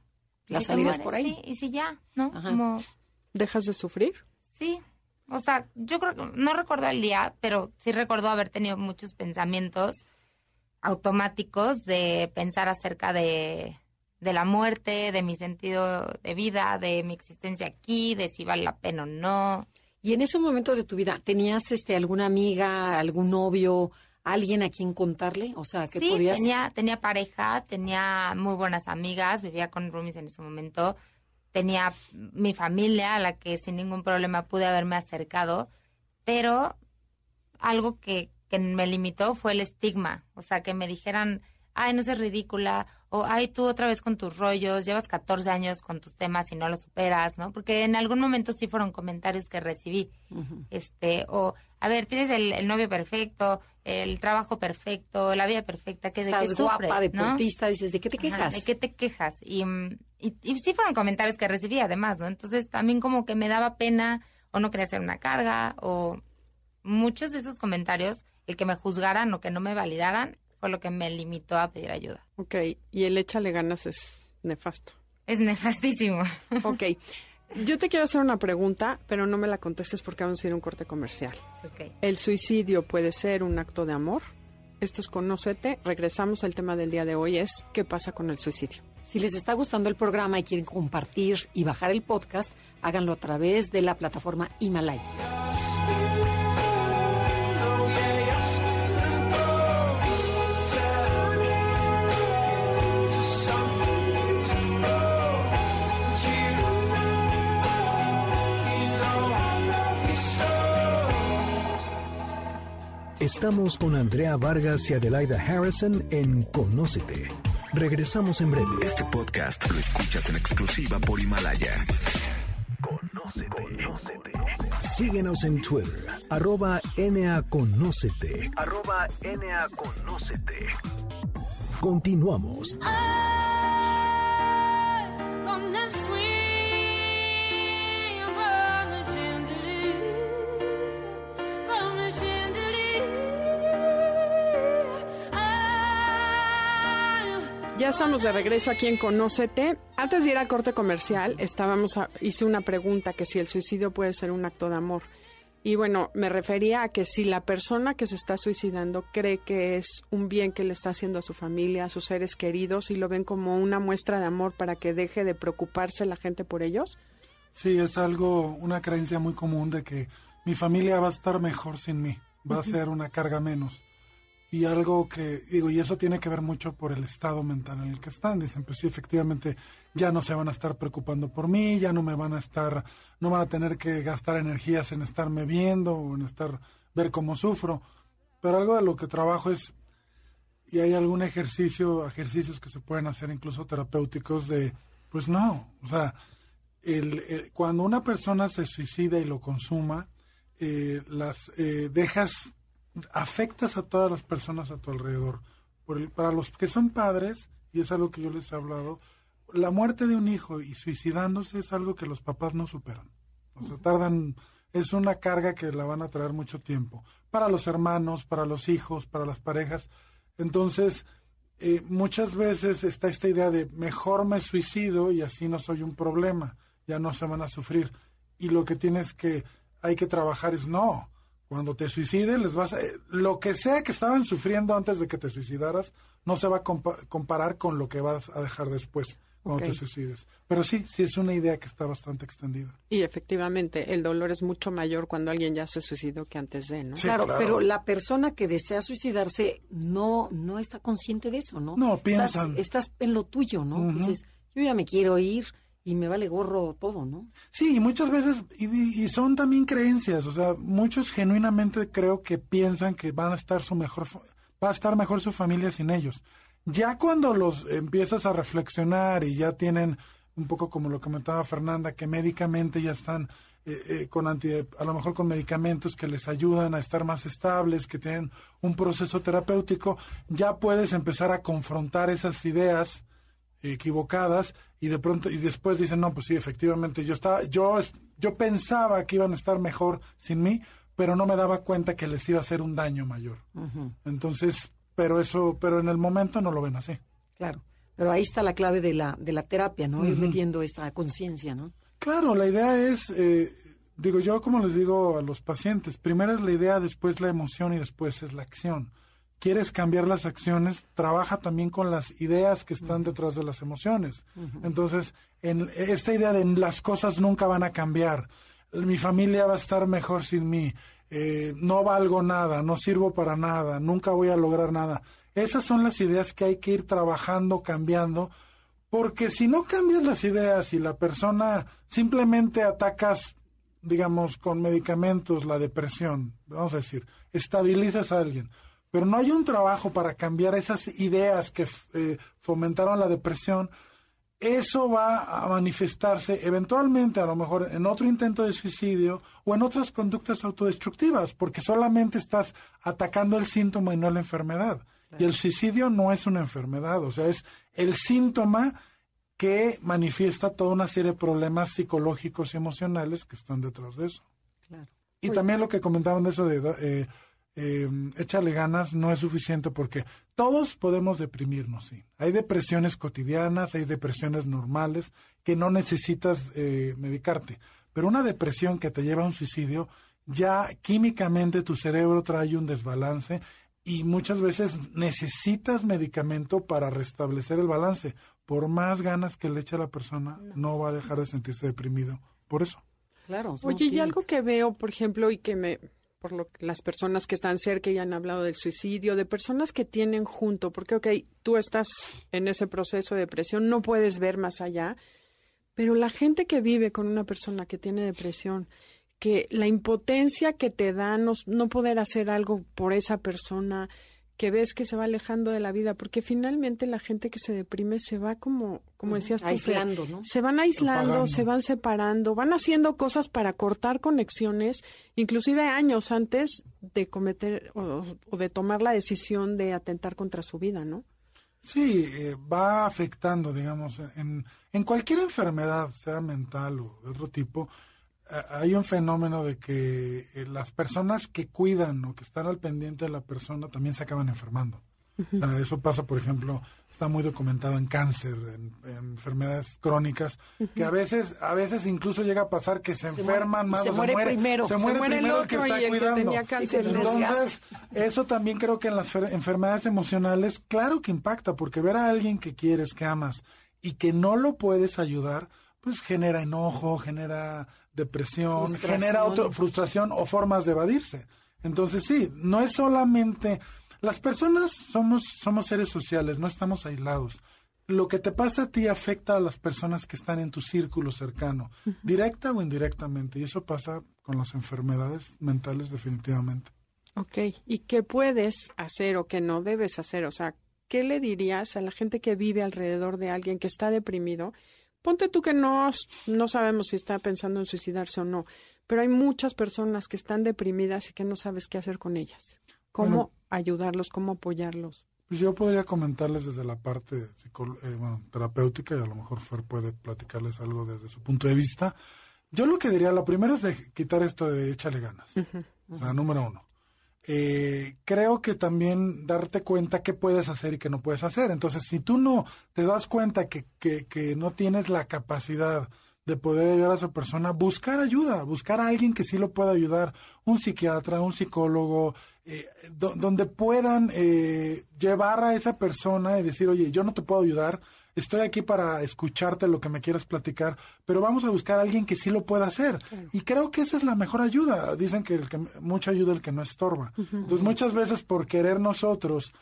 [SPEAKER 2] Las salidas por ahí.
[SPEAKER 5] Sí, y si ya, ¿no?
[SPEAKER 2] Ajá.
[SPEAKER 5] Como,
[SPEAKER 3] ¿Dejas de sufrir?
[SPEAKER 5] sí, o sea, yo creo que, no recuerdo el día, pero sí recuerdo haber tenido muchos pensamientos automáticos de pensar acerca de, de la muerte, de mi sentido de vida, de mi existencia aquí, de si vale la pena o no.
[SPEAKER 2] Y en ese momento de tu vida, ¿tenías este alguna amiga, algún novio, alguien a quien contarle? O sea, que
[SPEAKER 5] sí,
[SPEAKER 2] podías
[SPEAKER 5] tenía, tenía pareja, tenía muy buenas amigas, vivía con roomies en ese momento, tenía mi familia a la que sin ningún problema pude haberme acercado, pero algo que, que me limitó fue el estigma, o sea, que me dijeran, ay, no seas ridícula, o ay, tú otra vez con tus rollos, llevas 14 años con tus temas y no los superas, ¿no? Porque en algún momento sí fueron comentarios que recibí, este, o, a ver, tienes el, el novio perfecto, el trabajo perfecto, la vida perfecta, que de qué
[SPEAKER 2] estás
[SPEAKER 5] sufres,
[SPEAKER 2] guapa,
[SPEAKER 5] ¿no?
[SPEAKER 2] deportista, dices, ¿de qué te
[SPEAKER 5] Ajá,
[SPEAKER 2] quejas?
[SPEAKER 5] ¿De qué te quejas? Y, mm, y, y sí fueron comentarios que recibí además, ¿no? Entonces también como que me daba pena o no quería hacer una carga o muchos de esos comentarios, el que me juzgaran o que no me validaran, fue lo que me limitó a pedir ayuda.
[SPEAKER 3] Ok, y el échale ganas es nefasto.
[SPEAKER 5] Es nefastísimo.
[SPEAKER 3] Ok, yo te quiero hacer una pregunta, pero no me la contestes porque vamos a ir a un corte comercial.
[SPEAKER 5] Ok.
[SPEAKER 3] ¿El suicidio puede ser un acto de amor? Esto es Conócete. Regresamos al tema del día de hoy, es ¿qué pasa con el suicidio?
[SPEAKER 2] Si les está gustando el programa y quieren compartir y bajar el podcast, háganlo a través de la plataforma Himalaya.
[SPEAKER 1] Estamos con Andrea Vargas y Adelaida Harrison en Conócete. Regresamos en breve.
[SPEAKER 6] Este podcast lo escuchas en exclusiva por Himalaya.
[SPEAKER 1] Síguenos en Twitter, arroba NAConócete.
[SPEAKER 6] Arroba NAConócete.
[SPEAKER 1] Continuamos.
[SPEAKER 7] From
[SPEAKER 3] Ya estamos de regreso aquí en Conócete. Antes de ir a corte comercial, estábamos a- hice una pregunta que si el suicidio puede ser un acto de amor. Y bueno, me refería a que si la persona que se está suicidando cree que es un bien que le está haciendo a su familia, a sus seres queridos, y lo ven como una muestra de amor para que deje de preocuparse la gente por ellos.
[SPEAKER 4] Sí, es algo, una creencia muy común de que mi familia va a estar mejor sin mí, va a ser una carga menos. Y algo que, digo, y eso tiene que ver mucho por el estado mental en el que están. Dicen, pues sí, efectivamente, ya no se van a estar preocupando por mí, ya no me van a estar, no van a tener que gastar energías en estarme viendo o en estar, ver cómo sufro. Pero algo de lo que trabajo es, y hay algún ejercicio, ejercicios que se pueden hacer incluso terapéuticos de, pues no, o sea, el, cuando una persona se suicida y lo consuma, eh, las eh, dejas, afectas a todas las personas a tu alrededor. Por el- para los que son padres, y es algo que yo les he hablado, la muerte de un hijo y suicidándose es algo que los papás no superan. O sea, tardan, es una carga que la van a traer mucho tiempo. Para los hermanos, para los hijos, para las parejas. Entonces, eh, muchas veces está esta idea de mejor me suicido y así no soy un problema, ya no se van a sufrir. Y lo que tienes que, hay que trabajar es no. Cuando te suicides, les vas a, eh, lo que sea que estaban sufriendo antes de que te suicidaras, no se va a compa- comparar con lo que vas a dejar después cuando te suicides. Pero sí, sí es una idea que está bastante extendida.
[SPEAKER 3] Y efectivamente, el dolor es mucho mayor cuando alguien ya se suicidó que antes de, ¿no?
[SPEAKER 4] Sí,
[SPEAKER 2] claro,
[SPEAKER 4] claro.
[SPEAKER 2] pero la persona que desea suicidarse no no está consciente de eso, ¿no?
[SPEAKER 4] No,
[SPEAKER 2] Estás-
[SPEAKER 4] piensan.
[SPEAKER 2] Estás, en lo tuyo, ¿no?
[SPEAKER 4] Ujú.
[SPEAKER 2] Dices, yo ya me quiero ir y me vale gorro todo, ¿no?
[SPEAKER 4] Sí, y muchas veces, y, y son también creencias, o sea, muchos genuinamente creo que piensan que van a estar su mejor, va a estar mejor su familia sin ellos. Ya cuando los empiezas a reflexionar y ya tienen un poco como lo comentaba Fernanda, que médicamente ya están eh, eh, con anti, a lo mejor con medicamentos que les ayudan a estar más estables, que tienen un proceso terapéutico, ya puedes empezar a confrontar esas ideas equivocadas y de pronto y después dicen no pues sí efectivamente yo estaba yo yo pensaba que iban a estar mejor sin mí pero no me daba cuenta que les iba a hacer un daño mayor entonces pero eso pero en el momento no lo ven así
[SPEAKER 2] Claro. Pero ahí está la clave de la, de la terapia, ¿no? Ir metiendo esta conciencia, ¿no?
[SPEAKER 4] claro la idea es eh, digo yo como les digo a los pacientes primero es la idea después la emoción y después es la acción quieres cambiar las acciones, trabaja también con las ideas que están detrás de las emociones. Entonces, en esta idea de las cosas nunca van a cambiar, mi familia va a estar mejor sin mí, eh, no valgo nada, no sirvo para nada, nunca voy a lograr nada. Esas son las ideas que hay que ir trabajando, cambiando, porque si no cambias las ideas y la persona simplemente atacas, digamos, con medicamentos la depresión, vamos a decir, estabilizas a alguien, pero no hay un trabajo para cambiar esas ideas que eh, fomentaron la depresión, eso va a manifestarse eventualmente, a lo mejor en otro intento de suicidio o en otras conductas autodestructivas, porque solamente estás atacando el síntoma y no la enfermedad. Y el suicidio no es una enfermedad, o sea, es el síntoma que manifiesta toda una serie de problemas psicológicos y emocionales que están detrás de eso.
[SPEAKER 2] Claro.
[SPEAKER 4] Y también lo que comentaban de eso de eh, eh, échale ganas no es suficiente porque todos podemos deprimirnos, sí. Hay depresiones cotidianas, hay depresiones normales que no necesitas eh, medicarte. Pero una depresión que te lleva a un suicidio, ya químicamente tu cerebro trae un desbalance y muchas veces necesitas medicamento para restablecer el balance. Por más ganas que le eche a la persona, no va a dejar de sentirse deprimido. Por eso.
[SPEAKER 2] Claro.
[SPEAKER 3] Oye, y algo que veo, por ejemplo, y que me, por lo las personas que están cerca y han hablado del suicidio, de personas que tienen junto, porque, ok, tú estás en ese proceso de depresión, no puedes ver más allá, pero la gente que vive con una persona que tiene depresión, que la impotencia que te da no, no poder hacer algo por esa persona, que ves que se va alejando de la vida, porque finalmente la gente que se deprime se va como, como decías tú,
[SPEAKER 2] Aislando, ¿no?
[SPEAKER 3] se van aislando,
[SPEAKER 4] Apagando.
[SPEAKER 3] se van separando, van haciendo cosas para cortar conexiones, inclusive años antes de cometer o, o de tomar la decisión de atentar contra su vida, ¿no?
[SPEAKER 4] Sí, eh, va afectando, digamos, en, en cualquier enfermedad, sea mental o de otro tipo, eh, hay un fenómeno de que eh, las personas que cuidan o que están al pendiente de la persona también se acaban enfermando. O sea, eso pasa, por ejemplo, está muy documentado en cáncer, en, en enfermedades crónicas, que a veces, a veces incluso llega a pasar que se,
[SPEAKER 2] Se
[SPEAKER 4] enferman más,
[SPEAKER 2] se
[SPEAKER 4] o
[SPEAKER 2] muere primero.
[SPEAKER 4] se
[SPEAKER 2] Se
[SPEAKER 4] muere,
[SPEAKER 3] el
[SPEAKER 4] primero el que está
[SPEAKER 3] y el que
[SPEAKER 4] cuidando. Entonces, eso también creo que en las fer- enfermedades emocionales, claro que impacta, porque ver a alguien que quieres, que amas, y que no lo puedes ayudar, pues genera enojo, genera depresión,
[SPEAKER 2] Frustración.
[SPEAKER 4] genera otro, frustración o formas de evadirse. Entonces sí, no es solamente las personas somos somos seres sociales, no estamos aislados. Lo que te pasa a ti afecta a las personas que están en tu círculo cercano, directa o indirectamente, y eso pasa con las enfermedades mentales definitivamente.
[SPEAKER 3] Ok, ¿y qué puedes hacer o qué no debes hacer? O sea, ¿qué le dirías a la gente que vive alrededor de alguien que está deprimido? Ponte tú que no, no sabemos si está pensando en suicidarse o no, pero hay muchas personas que están deprimidas y que no sabes qué hacer con ellas. ¿Cómo
[SPEAKER 4] Bueno.
[SPEAKER 3] ayudarlos? ¿Cómo apoyarlos?
[SPEAKER 4] Pues yo podría comentarles desde la parte eh, bueno, terapéutica y a lo mejor Fer puede platicarles algo desde su punto de vista. Yo lo que diría, lo primero es de quitar esto de échale ganas. O sea, número uno. Eh, creo que también darte cuenta qué puedes hacer y qué no puedes hacer. Entonces, si tú no te das cuenta que, que, que no tienes la capacidad de poder ayudar a esa persona, buscar ayuda, buscar a alguien que sí lo pueda ayudar, un psiquiatra, un psicólogo, eh, do- donde puedan eh, llevar a esa persona y decir, oye, yo no te puedo ayudar, estoy aquí para escucharte lo que me quieras platicar, pero vamos a buscar a alguien que sí lo pueda hacer. Y creo que esa es la mejor ayuda. Dicen que, el que mucho ayuda el que no estorba. Entonces, muchas veces por querer nosotros,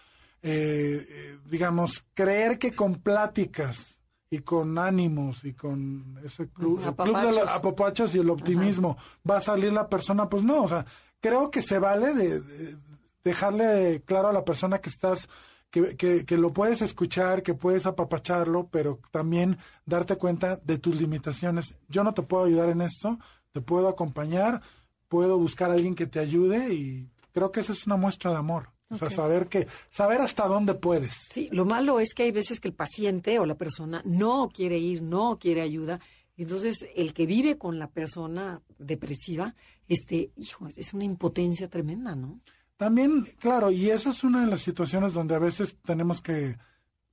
[SPEAKER 4] eh, digamos, creer que con pláticas y con ánimos y con ese club,
[SPEAKER 2] Ujú,
[SPEAKER 4] el club de los
[SPEAKER 2] apapachos
[SPEAKER 4] y el optimismo va a salir la persona, pues no, o sea, creo que se vale de, de dejarle claro a la persona que estás que, que, que lo puedes escuchar, que puedes apapacharlo, pero también darte cuenta de tus limitaciones. Yo no te puedo ayudar en esto, te puedo acompañar, puedo buscar a alguien que te ayude y creo que esa es una muestra de amor. O sea, saber que, saber hasta dónde puedes.
[SPEAKER 2] Sí, lo malo es que hay veces que el paciente o la persona no quiere ir, no quiere ayuda. Entonces, el que vive con la persona depresiva, este, hijo, es una impotencia tremenda, ¿no?
[SPEAKER 4] También, claro, y esa es una de las situaciones donde a veces tenemos que,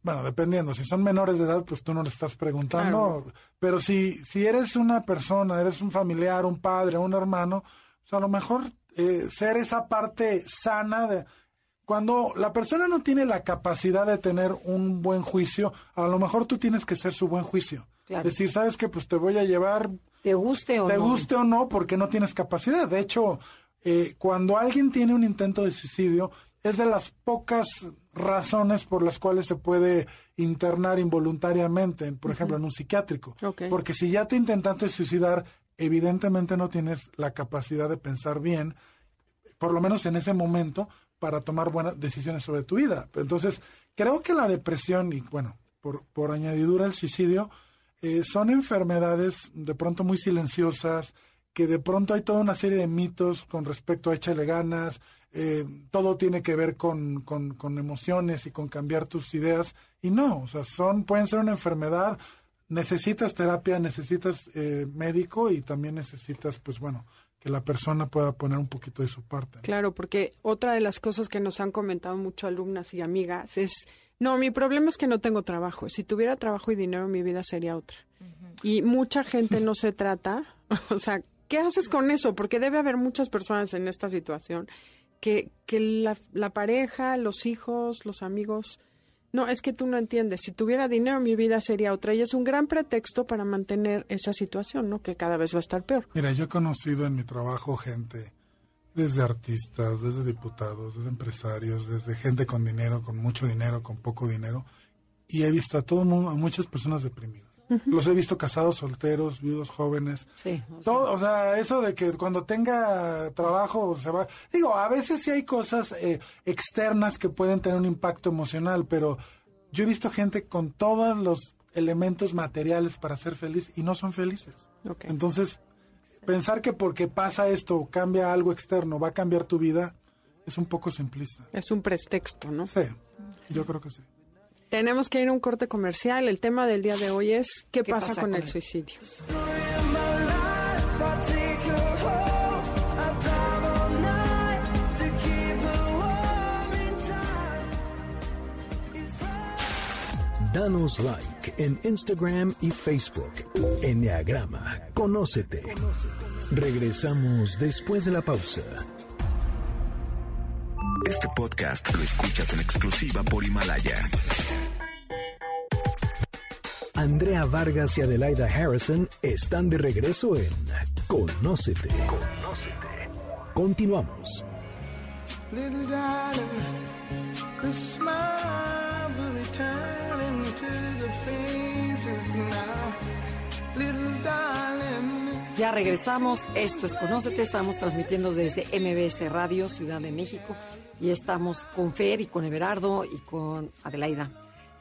[SPEAKER 4] bueno, dependiendo, si son menores de edad, pues tú no le estás preguntando, pero si, si eres una persona, eres un familiar, un padre, un hermano, pues a lo mejor eh, ser esa parte sana de... Cuando la persona no tiene la capacidad de tener un buen juicio, a lo mejor tú tienes que ser su buen juicio.
[SPEAKER 2] Claro.
[SPEAKER 4] Decir, sabes que pues te voy a llevar
[SPEAKER 2] Te guste o
[SPEAKER 4] te
[SPEAKER 2] no.
[SPEAKER 4] guste o no, porque no tienes capacidad. De hecho, eh, cuando alguien tiene un intento de suicidio, es de las pocas razones por las cuales se puede internar involuntariamente, por ejemplo, en un psiquiátrico. Porque si ya te intentaste suicidar, evidentemente no tienes la capacidad de pensar bien, por lo menos en ese momento, para tomar buenas decisiones sobre tu vida. Entonces, creo que la depresión y, bueno, por, por añadidura el suicidio, eh, son enfermedades de pronto muy silenciosas, que de pronto hay toda una serie de mitos con respecto a échale ganas, eh, todo tiene que ver con, con, con emociones y con cambiar tus ideas, y no, o sea, son, pueden ser una enfermedad, necesitas terapia, necesitas eh, médico y también necesitas, pues bueno, que la persona pueda poner un poquito de su parte. ¿no?
[SPEAKER 3] Claro, porque otra de las cosas que nos han comentado mucho alumnas y amigas es, no, mi problema es que no tengo trabajo. Si tuviera trabajo y dinero, mi vida sería otra. Y mucha gente no se trata, o sea, ¿qué haces con eso? Porque debe haber muchas personas en esta situación que, que la, pareja, los hijos, los amigos, no, es que tú no entiendes. Si tuviera dinero, mi vida sería otra. Y es un gran pretexto para mantener esa situación, ¿no? Que cada vez va a estar peor.
[SPEAKER 4] Mira, yo he conocido en mi trabajo gente, desde artistas, desde diputados, desde empresarios, desde gente con dinero, con mucho dinero, con poco dinero, y he visto a todo mundo, a muchas personas deprimidas. Los he visto casados, solteros, viudos, jóvenes.
[SPEAKER 2] Sí, o sea,
[SPEAKER 4] Todo, o sea, eso de que cuando tenga trabajo se va. Digo, a veces sí hay cosas eh, externas que pueden tener un impacto emocional, pero yo he visto gente con todos los elementos materiales para ser feliz y no son felices. Entonces, pensar que porque pasa esto o cambia algo externo va a cambiar tu vida es un poco simplista.
[SPEAKER 3] Es un pretexto, ¿no?
[SPEAKER 4] Sí, yo creo que sí.
[SPEAKER 3] Tenemos que ir a un corte comercial. El tema del día de hoy es ¿qué,
[SPEAKER 2] ¿Qué
[SPEAKER 3] pasa,
[SPEAKER 2] pasa
[SPEAKER 3] con,
[SPEAKER 2] con
[SPEAKER 3] el
[SPEAKER 2] él?
[SPEAKER 3] suicidio?
[SPEAKER 1] Danos like en Instagram y Facebook. Enneagrama, conócete. Regresamos después de la pausa.
[SPEAKER 6] Este podcast lo escuchas en exclusiva por Himalaya.
[SPEAKER 1] Andrea Vargas y Adelaida Harrison están de regreso en Conócete. Continuamos.
[SPEAKER 8] Little darling, the smile will return into the faces now. Little darling.
[SPEAKER 2] Ya regresamos, esto es Conócete, estamos transmitiendo desde MBS Radio, Ciudad de México, y estamos con Fer y con Everardo y con Adelaida.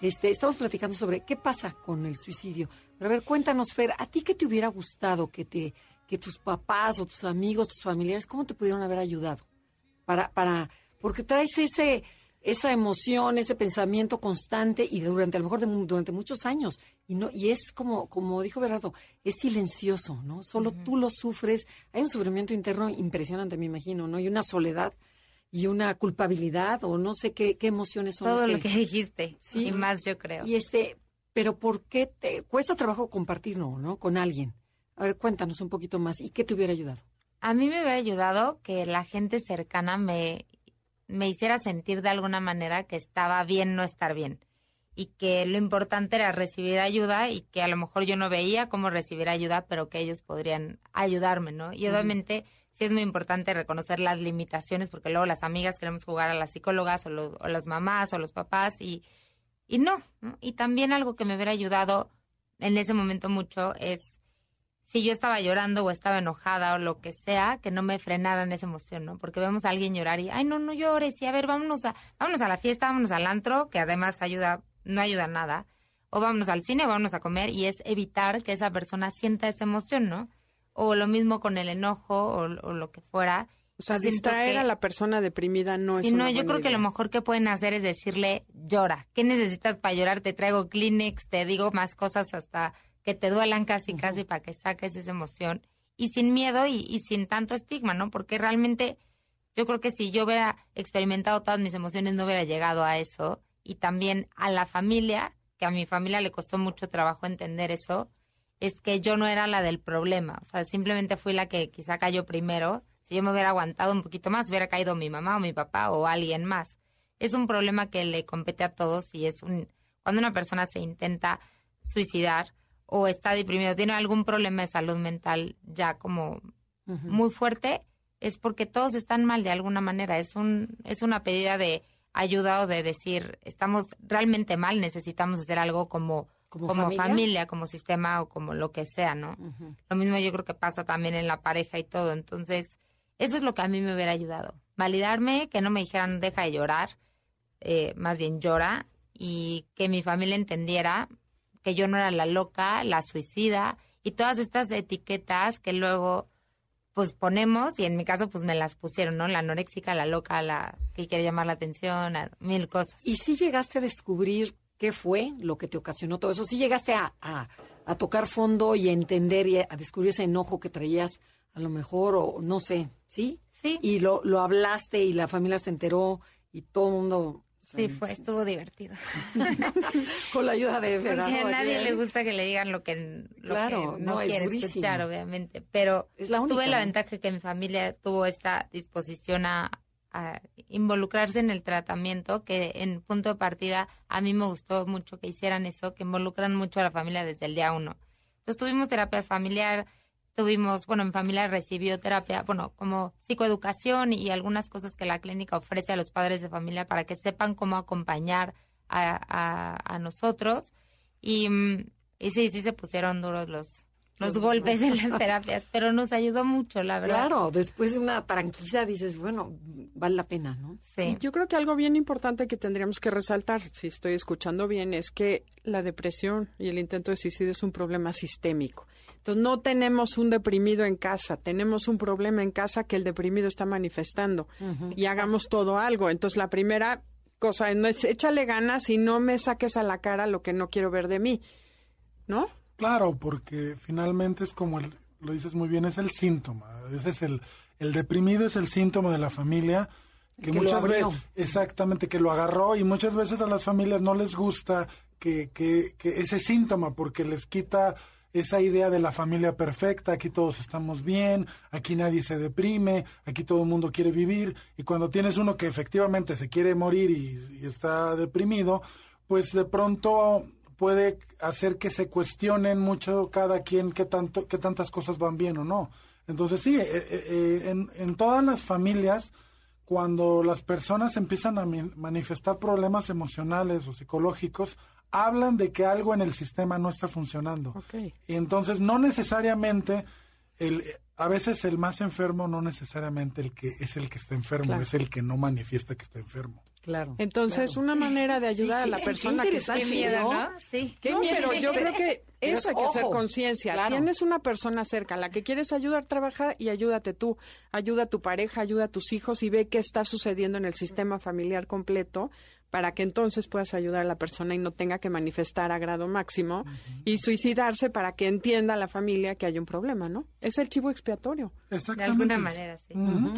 [SPEAKER 2] Este, estamos platicando sobre qué pasa con el suicidio. Pero a ver, cuéntanos, Fer, ¿a ti qué te hubiera gustado que, te, que tus papás o tus amigos, tus familiares, cómo te pudieron haber ayudado? Para, para, porque traes ese, esa emoción, ese pensamiento constante y durante, a lo mejor de durante muchos años. Y no, y es como, como dijo Berardo, es silencioso, ¿no? Solo tú lo sufres. Hay un sufrimiento interno impresionante, me imagino, ¿no? Y una soledad y una culpabilidad, o no sé qué, qué emociones son.
[SPEAKER 5] Todo lo que dijiste.
[SPEAKER 2] Sí.
[SPEAKER 5] Y más, yo creo.
[SPEAKER 2] Y este, pero ¿por qué te cuesta trabajo compartirlo, no? Con alguien. A ver, cuéntanos un poquito más. ¿Y qué te hubiera ayudado?
[SPEAKER 5] A mí me hubiera ayudado que la gente cercana me, me hiciera sentir de alguna manera que estaba bien no estar bien. Y que lo importante era recibir ayuda y que a lo mejor yo no veía cómo recibir ayuda, pero que ellos podrían ayudarme, ¿no? Y obviamente sí es muy importante reconocer las limitaciones, porque luego las amigas queremos jugar a las psicólogas o, los- o las mamás o los papás y, y no, ¿no? Y también algo que me hubiera ayudado en ese momento mucho es si yo estaba llorando o estaba enojada o lo que sea, que no me frenaran esa emoción, ¿no? Porque vemos a alguien llorar y, ay, no, no llores, y a ver, vámonos a, vámonos a la fiesta, vámonos al antro, que además ayuda, no ayuda nada, o vámonos al cine, vámonos a comer, y es evitar que esa persona sienta esa emoción, ¿no? O lo mismo con el enojo o, o lo que fuera.
[SPEAKER 3] O sea,
[SPEAKER 5] Siento
[SPEAKER 3] distraer
[SPEAKER 5] que-
[SPEAKER 3] a la persona deprimida no es
[SPEAKER 5] si no,
[SPEAKER 3] una
[SPEAKER 5] yo
[SPEAKER 3] buena
[SPEAKER 5] creo que lo mejor que pueden hacer es decirle, llora. ¿Qué necesitas para llorar? Te traigo Kleenex, te digo más cosas hasta que te duelan casi, casi para que saques esa emoción. Y sin miedo y, y sin tanto estigma, ¿no? Porque realmente yo creo que si yo hubiera experimentado todas mis emociones, no hubiera llegado a eso. Y también a la familia, que a mi familia le costó mucho trabajo entender eso, es que yo no era la del problema. O sea, simplemente fui la que quizá cayó primero. Si yo me hubiera aguantado un poquito más, hubiera caído mi mamá o mi papá o alguien más. Es un problema que le compete a todos y es un... Cuando una persona se intenta suicidar o está deprimido, tiene algún problema de salud mental ya como muy fuerte, es porque todos están mal de alguna manera. Es, un, es una pedida de ayuda o de decir, estamos realmente mal, necesitamos hacer algo como,
[SPEAKER 2] ¿Como
[SPEAKER 5] como,
[SPEAKER 2] familia?
[SPEAKER 5] familia? como sistema o como lo que sea, ¿no? Lo mismo yo creo que pasa también en la pareja y todo. Entonces, eso es lo que a mí me hubiera ayudado. Validarme, que no me dijeran deja de llorar, eh, más bien llora, y que mi familia entendiera que yo no era la loca, la suicida, y todas estas etiquetas que luego pues ponemos, y en mi caso pues me las pusieron, ¿no? La anoréxica, la loca, la que quiere llamar la atención, a mil cosas.
[SPEAKER 2] ¿Y si llegaste a descubrir qué fue lo que te ocasionó todo eso? ¿Sí llegaste a, a- a tocar fondo y a entender y a, a descubrir ese enojo que traías a lo mejor o no sé, ¿sí?
[SPEAKER 5] Sí.
[SPEAKER 2] Y lo, lo hablaste y la familia se enteró y todo el mundo...
[SPEAKER 5] Sí, fue, estuvo divertido.
[SPEAKER 2] Con la ayuda de
[SPEAKER 5] Porque
[SPEAKER 2] Berardo.
[SPEAKER 5] a nadie le gusta que le digan lo que, lo
[SPEAKER 2] Claro,
[SPEAKER 5] que no,
[SPEAKER 2] no, es
[SPEAKER 5] quiere
[SPEAKER 2] durísimo.
[SPEAKER 5] escuchar, obviamente. Pero
[SPEAKER 2] Es la única,
[SPEAKER 5] tuve la
[SPEAKER 2] ¿no?
[SPEAKER 5] ventaja que mi familia tuvo esta disposición a, a involucrarse en el tratamiento, que en punto de partida a mí me gustó mucho que hicieran eso, que involucran mucho a la familia desde el día uno. Entonces tuvimos terapia familiar, tuvimos, bueno, mi familia recibió terapia, bueno, como psicoeducación y algunas cosas que la clínica ofrece a los padres de familia para que sepan cómo acompañar a, a, a nosotros. Y, mm, y sí, sí se pusieron duros los, los golpes en las terapias, pero nos ayudó mucho, la verdad.
[SPEAKER 2] Claro, después de una tranquila dices, bueno, vale la pena, ¿no?
[SPEAKER 5] Sí.
[SPEAKER 3] Yo creo que algo bien importante que tendríamos que resaltar, si estoy escuchando bien, es que la depresión y el intento de suicidio es un problema sistémico. Entonces, no tenemos un deprimido en casa, tenemos un problema en casa que el deprimido está manifestando y hagamos todo algo. Entonces, la primera cosa no es échale ganas y no me saques a la cara lo que no quiero ver de mí, ¿no?
[SPEAKER 4] Claro, porque finalmente es como el, lo dices muy bien, es el síntoma. Ese es el, el deprimido es el síntoma de la familia que,
[SPEAKER 2] Que
[SPEAKER 4] muchas veces, exactamente, que lo agarró y muchas veces a las familias no les gusta que, que, que ese síntoma porque les quita esa idea de la familia perfecta, aquí todos estamos bien, aquí nadie se deprime, aquí todo el mundo quiere vivir, y cuando tienes uno que efectivamente se quiere morir y, y está deprimido, pues de pronto puede hacer que se cuestionen mucho cada quien qué tanto qué tantas cosas van bien o no. Entonces sí, eh, eh, eh, en, todas las familias cuando las personas empiezan a manifestar problemas emocionales o psicológicos, hablan de que algo en el sistema no está funcionando. Y entonces no necesariamente el a veces el más enfermo no necesariamente el que es el que está enfermo,
[SPEAKER 3] Claro.
[SPEAKER 4] es el que no manifiesta que está enfermo.
[SPEAKER 2] Claro.
[SPEAKER 3] Entonces, una manera de ayudar
[SPEAKER 2] Sí,
[SPEAKER 3] a la persona que está
[SPEAKER 5] miedo,
[SPEAKER 2] ¿no?
[SPEAKER 5] Sí.
[SPEAKER 2] Qué
[SPEAKER 3] no,
[SPEAKER 2] miedo.
[SPEAKER 3] pero yo creo que eso hay que hacer conciencia.
[SPEAKER 2] claro.
[SPEAKER 3] Tienes una persona cerca a la que quieres ayudar, trabaja y ayúdate tú. Ayuda a tu pareja, ayuda a tus hijos y ve qué está sucediendo en el sistema familiar completo para que entonces puedas ayudar a la persona y no tenga que manifestar a grado máximo y suicidarse para que entienda a la familia que hay un problema, ¿no? Es el chivo expiatorio.
[SPEAKER 4] Exactamente.
[SPEAKER 5] alguna manera, sí.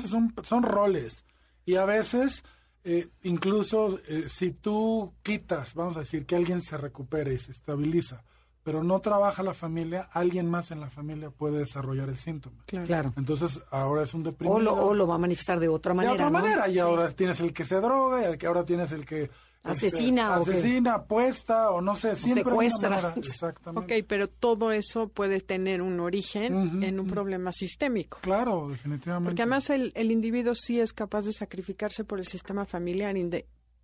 [SPEAKER 4] Son, son roles. Y a veces, eh, incluso eh, si tú quitas, vamos a decir, que alguien se recupere y se estabiliza, pero no trabaja la familia, alguien más en la familia puede desarrollar el síntoma.
[SPEAKER 2] Claro.
[SPEAKER 4] Entonces, ahora es un deprimido.
[SPEAKER 2] O lo, o lo va a manifestar de otra
[SPEAKER 4] de
[SPEAKER 2] manera.
[SPEAKER 4] otra
[SPEAKER 2] ¿no?
[SPEAKER 4] manera. Y ahora tienes el que se droga, y ahora tienes el que...
[SPEAKER 2] Asesina,
[SPEAKER 4] este,
[SPEAKER 2] o que-
[SPEAKER 4] asesina, apuesta, o no sé, siempre
[SPEAKER 2] secuestra.
[SPEAKER 4] manera. Exactamente.
[SPEAKER 3] Ok, pero todo eso puede tener un origen en un problema sistémico.
[SPEAKER 4] Claro, definitivamente.
[SPEAKER 3] Porque además el, el individuo sí es capaz de sacrificarse por el sistema familiar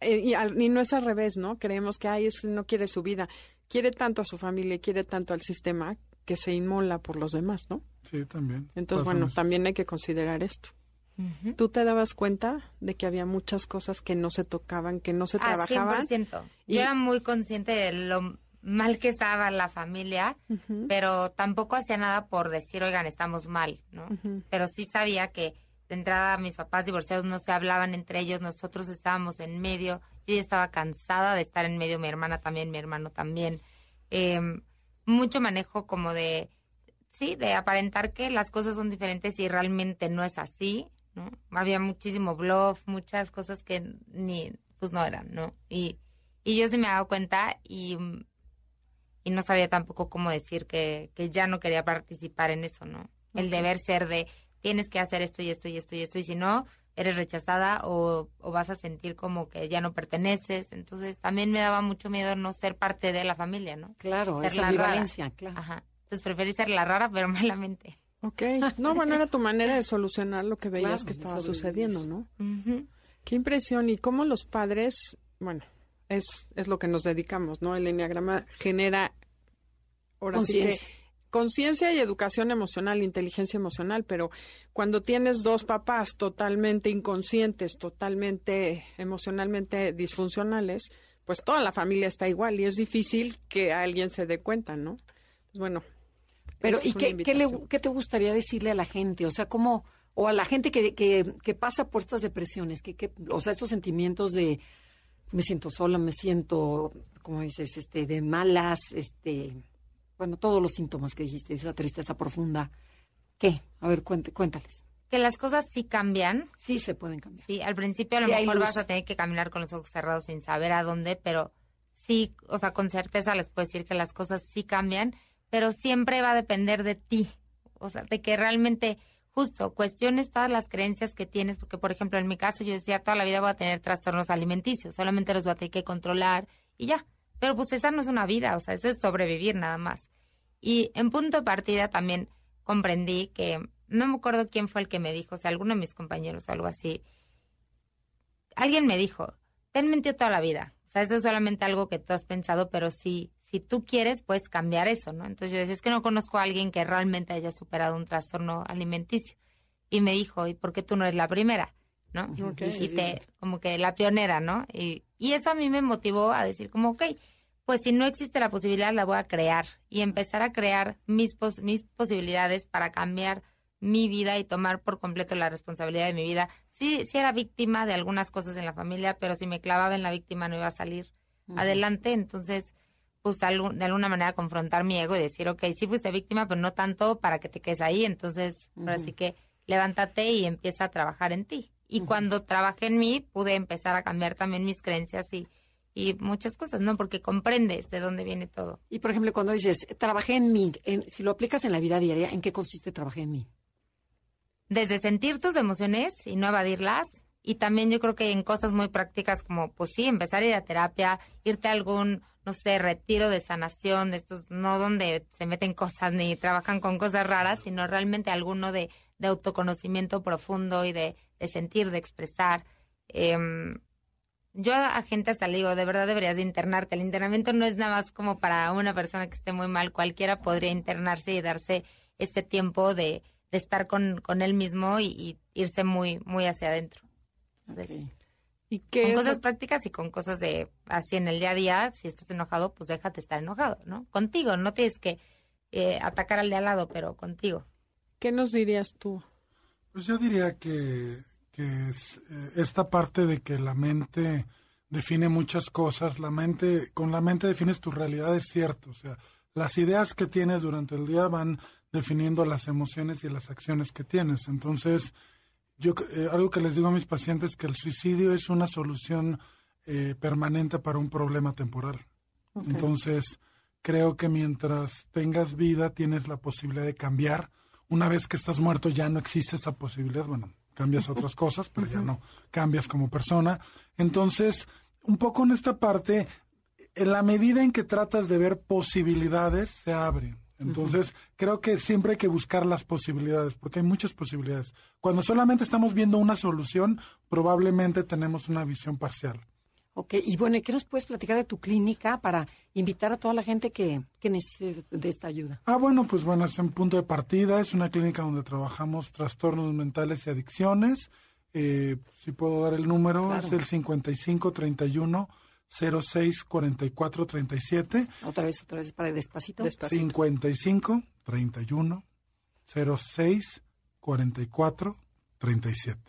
[SPEAKER 3] y, eh, y al- y no es al revés, ¿no? Creemos que ay, es, no quiere su vida, quiere tanto a su familia, y quiere tanto al sistema que se inmola por los demás, ¿no?
[SPEAKER 4] Sí, también.
[SPEAKER 3] Entonces, bueno, también hay que considerar esto. ¿Tú te dabas cuenta de que había muchas cosas que no se tocaban, que no se
[SPEAKER 5] Ah,
[SPEAKER 3] trabajaban?
[SPEAKER 5] 100%.
[SPEAKER 3] Y-
[SPEAKER 5] Yo era muy consciente de lo mal que estaba la familia, pero tampoco hacía nada por decir, oigan, estamos mal, ¿no? Pero sí sabía que de entrada mis papás divorciados no se hablaban entre ellos, nosotros estábamos en medio, yo ya estaba cansada de estar en medio, mi hermana también, mi hermano también. Eh, mucho manejo como de, sí, de aparentar que las cosas son diferentes y realmente no es así, ¿no? Había muchísimo bluff, muchas cosas que ni, pues no eran, ¿no? Y, y yo sí me he dado cuenta y, y no sabía tampoco cómo decir que, que ya no quería participar en eso, ¿no? El deber ser de, tienes que hacer esto y esto y esto y esto, y si no, eres rechazada o, o vas a sentir como que ya no perteneces. Entonces también me daba mucho miedo no ser parte de la familia, ¿no?
[SPEAKER 2] Claro,
[SPEAKER 5] Ser
[SPEAKER 2] esa
[SPEAKER 5] la rara.
[SPEAKER 2] ambivalencia, claro.
[SPEAKER 5] Ajá. Entonces preferí ser la rara, pero malamente.
[SPEAKER 3] Ok. No, bueno, era tu manera de solucionar lo que veías
[SPEAKER 2] Claro,
[SPEAKER 3] que estaba sucediendo, ¿no? Qué impresión y cómo los padres, bueno, es, es lo que nos dedicamos, ¿no? El enneagrama genera ahora sí que
[SPEAKER 2] Conciencia.
[SPEAKER 3] y educación emocional, inteligencia emocional, pero cuando tienes dos papás totalmente inconscientes, totalmente emocionalmente disfuncionales, pues toda la familia está igual y es difícil que alguien se dé cuenta, ¿no? Pues bueno.
[SPEAKER 2] Pero, ¿y qué, qué, le- qué te gustaría decirle a la gente? O sea, ¿cómo, o a la gente que, que, que pasa por estas depresiones, que, que, o sea, estos sentimientos de me siento sola, me siento, como dices, este, de malas, este, bueno, todos los síntomas que dijiste, esa tristeza profunda. ¿Qué? A ver, cuente, cuéntales.
[SPEAKER 5] Que las cosas sí cambian.
[SPEAKER 2] Sí se pueden cambiar.
[SPEAKER 5] Sí, al principio a lo
[SPEAKER 2] Sí
[SPEAKER 5] mejor vas a tener que caminar con los ojos cerrados sin saber a dónde, pero sí, o sea, con certeza les puedo decir que las cosas sí cambian, pero siempre va a depender de ti. O sea, de que realmente justo cuestiones todas las creencias que tienes, porque por ejemplo en mi caso yo decía toda la vida voy a tener trastornos alimenticios, solamente los voy a tener que controlar y ya. Pero pues esa no es una vida, o sea, eso es sobrevivir nada más. Y en punto de partida también comprendí que, no me acuerdo quién fue el que me dijo, o sea, alguno de mis compañeros o algo así, alguien me dijo, te han mentido toda la vida. O sea, eso es solamente algo que tú has pensado, pero si, si tú quieres, puedes cambiar eso, ¿no? Entonces yo decía, es que no conozco a alguien que realmente haya superado un trastorno alimenticio. Y me dijo, ¿y por qué tú no eres la primera? ¿No?
[SPEAKER 3] Ok.
[SPEAKER 5] y te, como que la pionera, ¿no? Y, y eso a mí me motivó a decir como, ok, pues si no existe la posibilidad, la voy a crear. Y empezar a crear mis, pos- mis posibilidades para cambiar mi vida y tomar por completo la responsabilidad de mi vida. Sí, sí era víctima de algunas cosas en la familia, pero si me clavaba en la víctima no iba a salir adelante. Entonces, pues de alguna manera confrontar mi ego y decir, ok, sí fuiste víctima, pero no tanto para que te quedes ahí. Entonces, ahora sí que levántate y empieza a trabajar en ti. Y cuando trabajé en mí, pude empezar a cambiar también mis creencias y, y muchas cosas, ¿no? Porque comprendes de dónde viene todo.
[SPEAKER 2] Y por ejemplo, cuando dices, trabajé en mí, en- si lo aplicas en la vida diaria, ¿en qué consiste trabajé en mí?
[SPEAKER 5] Desde sentir tus emociones y no evadirlas. Y también yo creo que en cosas muy prácticas como, pues sí, empezar a ir a terapia, irte a algún, no sé, retiro de sanación, de estos, no donde se meten cosas ni trabajan con cosas raras, sino realmente alguno de, de autoconocimiento profundo y de, de sentir, de expresar. Em, yo a gente hasta le digo, de verdad deberías de internarte. El internamiento no es nada más como para una persona que esté muy mal. Cualquiera podría internarse y darse ese tiempo de, de estar con, con él mismo y, y irse muy, muy hacia adentro. Entonces,
[SPEAKER 3] ¿Y qué
[SPEAKER 5] Con
[SPEAKER 3] es
[SPEAKER 5] cosas prácticas y con cosas de así en el día a día. Si estás enojado, pues déjate estar enojado, ¿no? Contigo, no tienes que eh, atacar al de al lado, pero contigo.
[SPEAKER 3] ¿Qué nos dirías tú?
[SPEAKER 4] Pues yo diría que, que es, eh, esta parte de que la mente define muchas cosas, la mente, con la mente defines tu realidad, es cierto. O sea, las ideas que tienes durante el día van definiendo las emociones y las acciones que tienes. Entonces, yo eh, algo que les digo a mis pacientes es que el suicidio es una solución eh, permanente para un problema temporal. Entonces, creo que mientras tengas vida tienes la posibilidad de cambiar. Una vez que estás muerto ya no existe esa posibilidad. Bueno, cambias otras cosas, pero ya no cambias como persona. Entonces, un poco en esta parte, en la medida en que tratas de ver posibilidades, se abre. Entonces, creo que siempre hay que buscar las posibilidades, porque hay muchas posibilidades. Cuando solamente estamos viendo una solución, probablemente tenemos una visión parcial.
[SPEAKER 2] Ok, y bueno, ¿y qué nos puedes platicar de tu clínica para invitar a toda la gente que, que necesite de esta ayuda?
[SPEAKER 4] Ah, bueno, pues bueno, es un punto de partida, es una clínica donde trabajamos trastornos mentales y adicciones. Eh, si puedo dar el número,
[SPEAKER 2] Claro.
[SPEAKER 4] es el 5531 06 44 37.
[SPEAKER 2] Otra vez, otra vez, para despacito.
[SPEAKER 4] 55 31 06 44 37.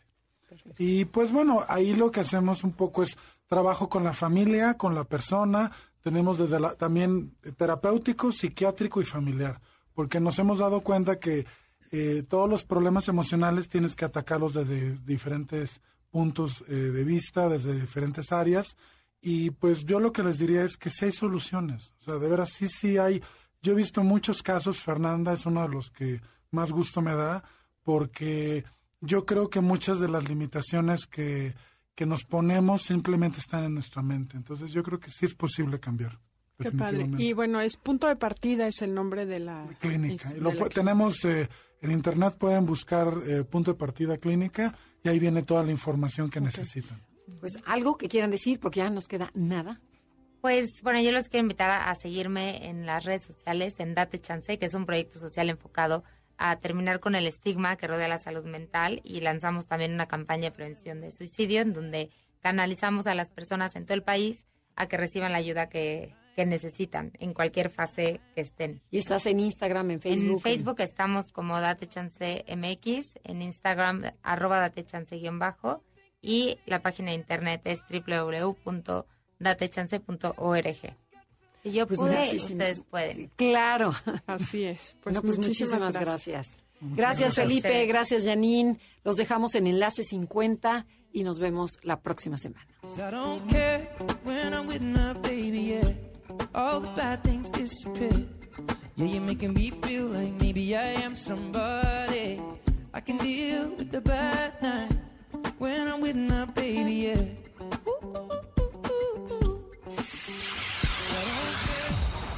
[SPEAKER 4] Y pues bueno, ahí lo que hacemos un poco es trabajo con la familia, con la persona, tenemos desde la, también terapéutico, psiquiátrico y familiar, porque nos hemos dado cuenta que eh, todos los problemas emocionales tienes que atacarlos desde diferentes puntos eh, de vista, desde diferentes áreas. Y pues yo lo que les diría es que sí hay soluciones. O sea, de veras, sí, sí hay. Yo he visto muchos casos, Fernanda es uno de los que más gusto me da, porque yo creo que muchas de las limitaciones que, que nos ponemos simplemente están en nuestra mente. Entonces yo creo que sí es posible cambiar.
[SPEAKER 3] Qué padre. Y bueno, es punto de partida, es el nombre de la
[SPEAKER 4] clínica.
[SPEAKER 3] de la
[SPEAKER 4] pu- tenemos eh, en internet, pueden buscar eh, punto de partida clínica y ahí viene toda la información que necesitan.
[SPEAKER 2] Pues algo que quieran decir, porque ya nos queda nada.
[SPEAKER 5] Pues bueno, yo los quiero invitar a, a seguirme en las redes sociales, en Date Chance, que es un proyecto social enfocado a terminar con el estigma que rodea la salud mental y lanzamos también una campaña de prevención de suicidio en donde canalizamos a las personas en todo el país a que reciban la ayuda que, que necesitan en cualquier fase que estén.
[SPEAKER 2] Y estás en Instagram, en Facebook.
[SPEAKER 5] En Facebook estamos como Date Chance MX, en Instagram arroba Date Chance guion bajo y la página de internet es www.datechance.org. Si yo
[SPEAKER 2] Pues
[SPEAKER 5] pude, ustedes pueden.
[SPEAKER 2] Claro.
[SPEAKER 3] Así es. Pues,
[SPEAKER 2] pues
[SPEAKER 3] muchísimas,
[SPEAKER 2] muchísimas
[SPEAKER 3] gracias.
[SPEAKER 2] gracias. Gracias,
[SPEAKER 5] gracias a
[SPEAKER 2] Felipe. Gracias, Janine. Los dejamos en Enlace 50 y nos vemos la próxima semana.
[SPEAKER 9] yeah. All the bad things disappear. Yeah, you're making me feel like maybe I am somebody. I can deal with the bad night when I'm with my baby, yeah.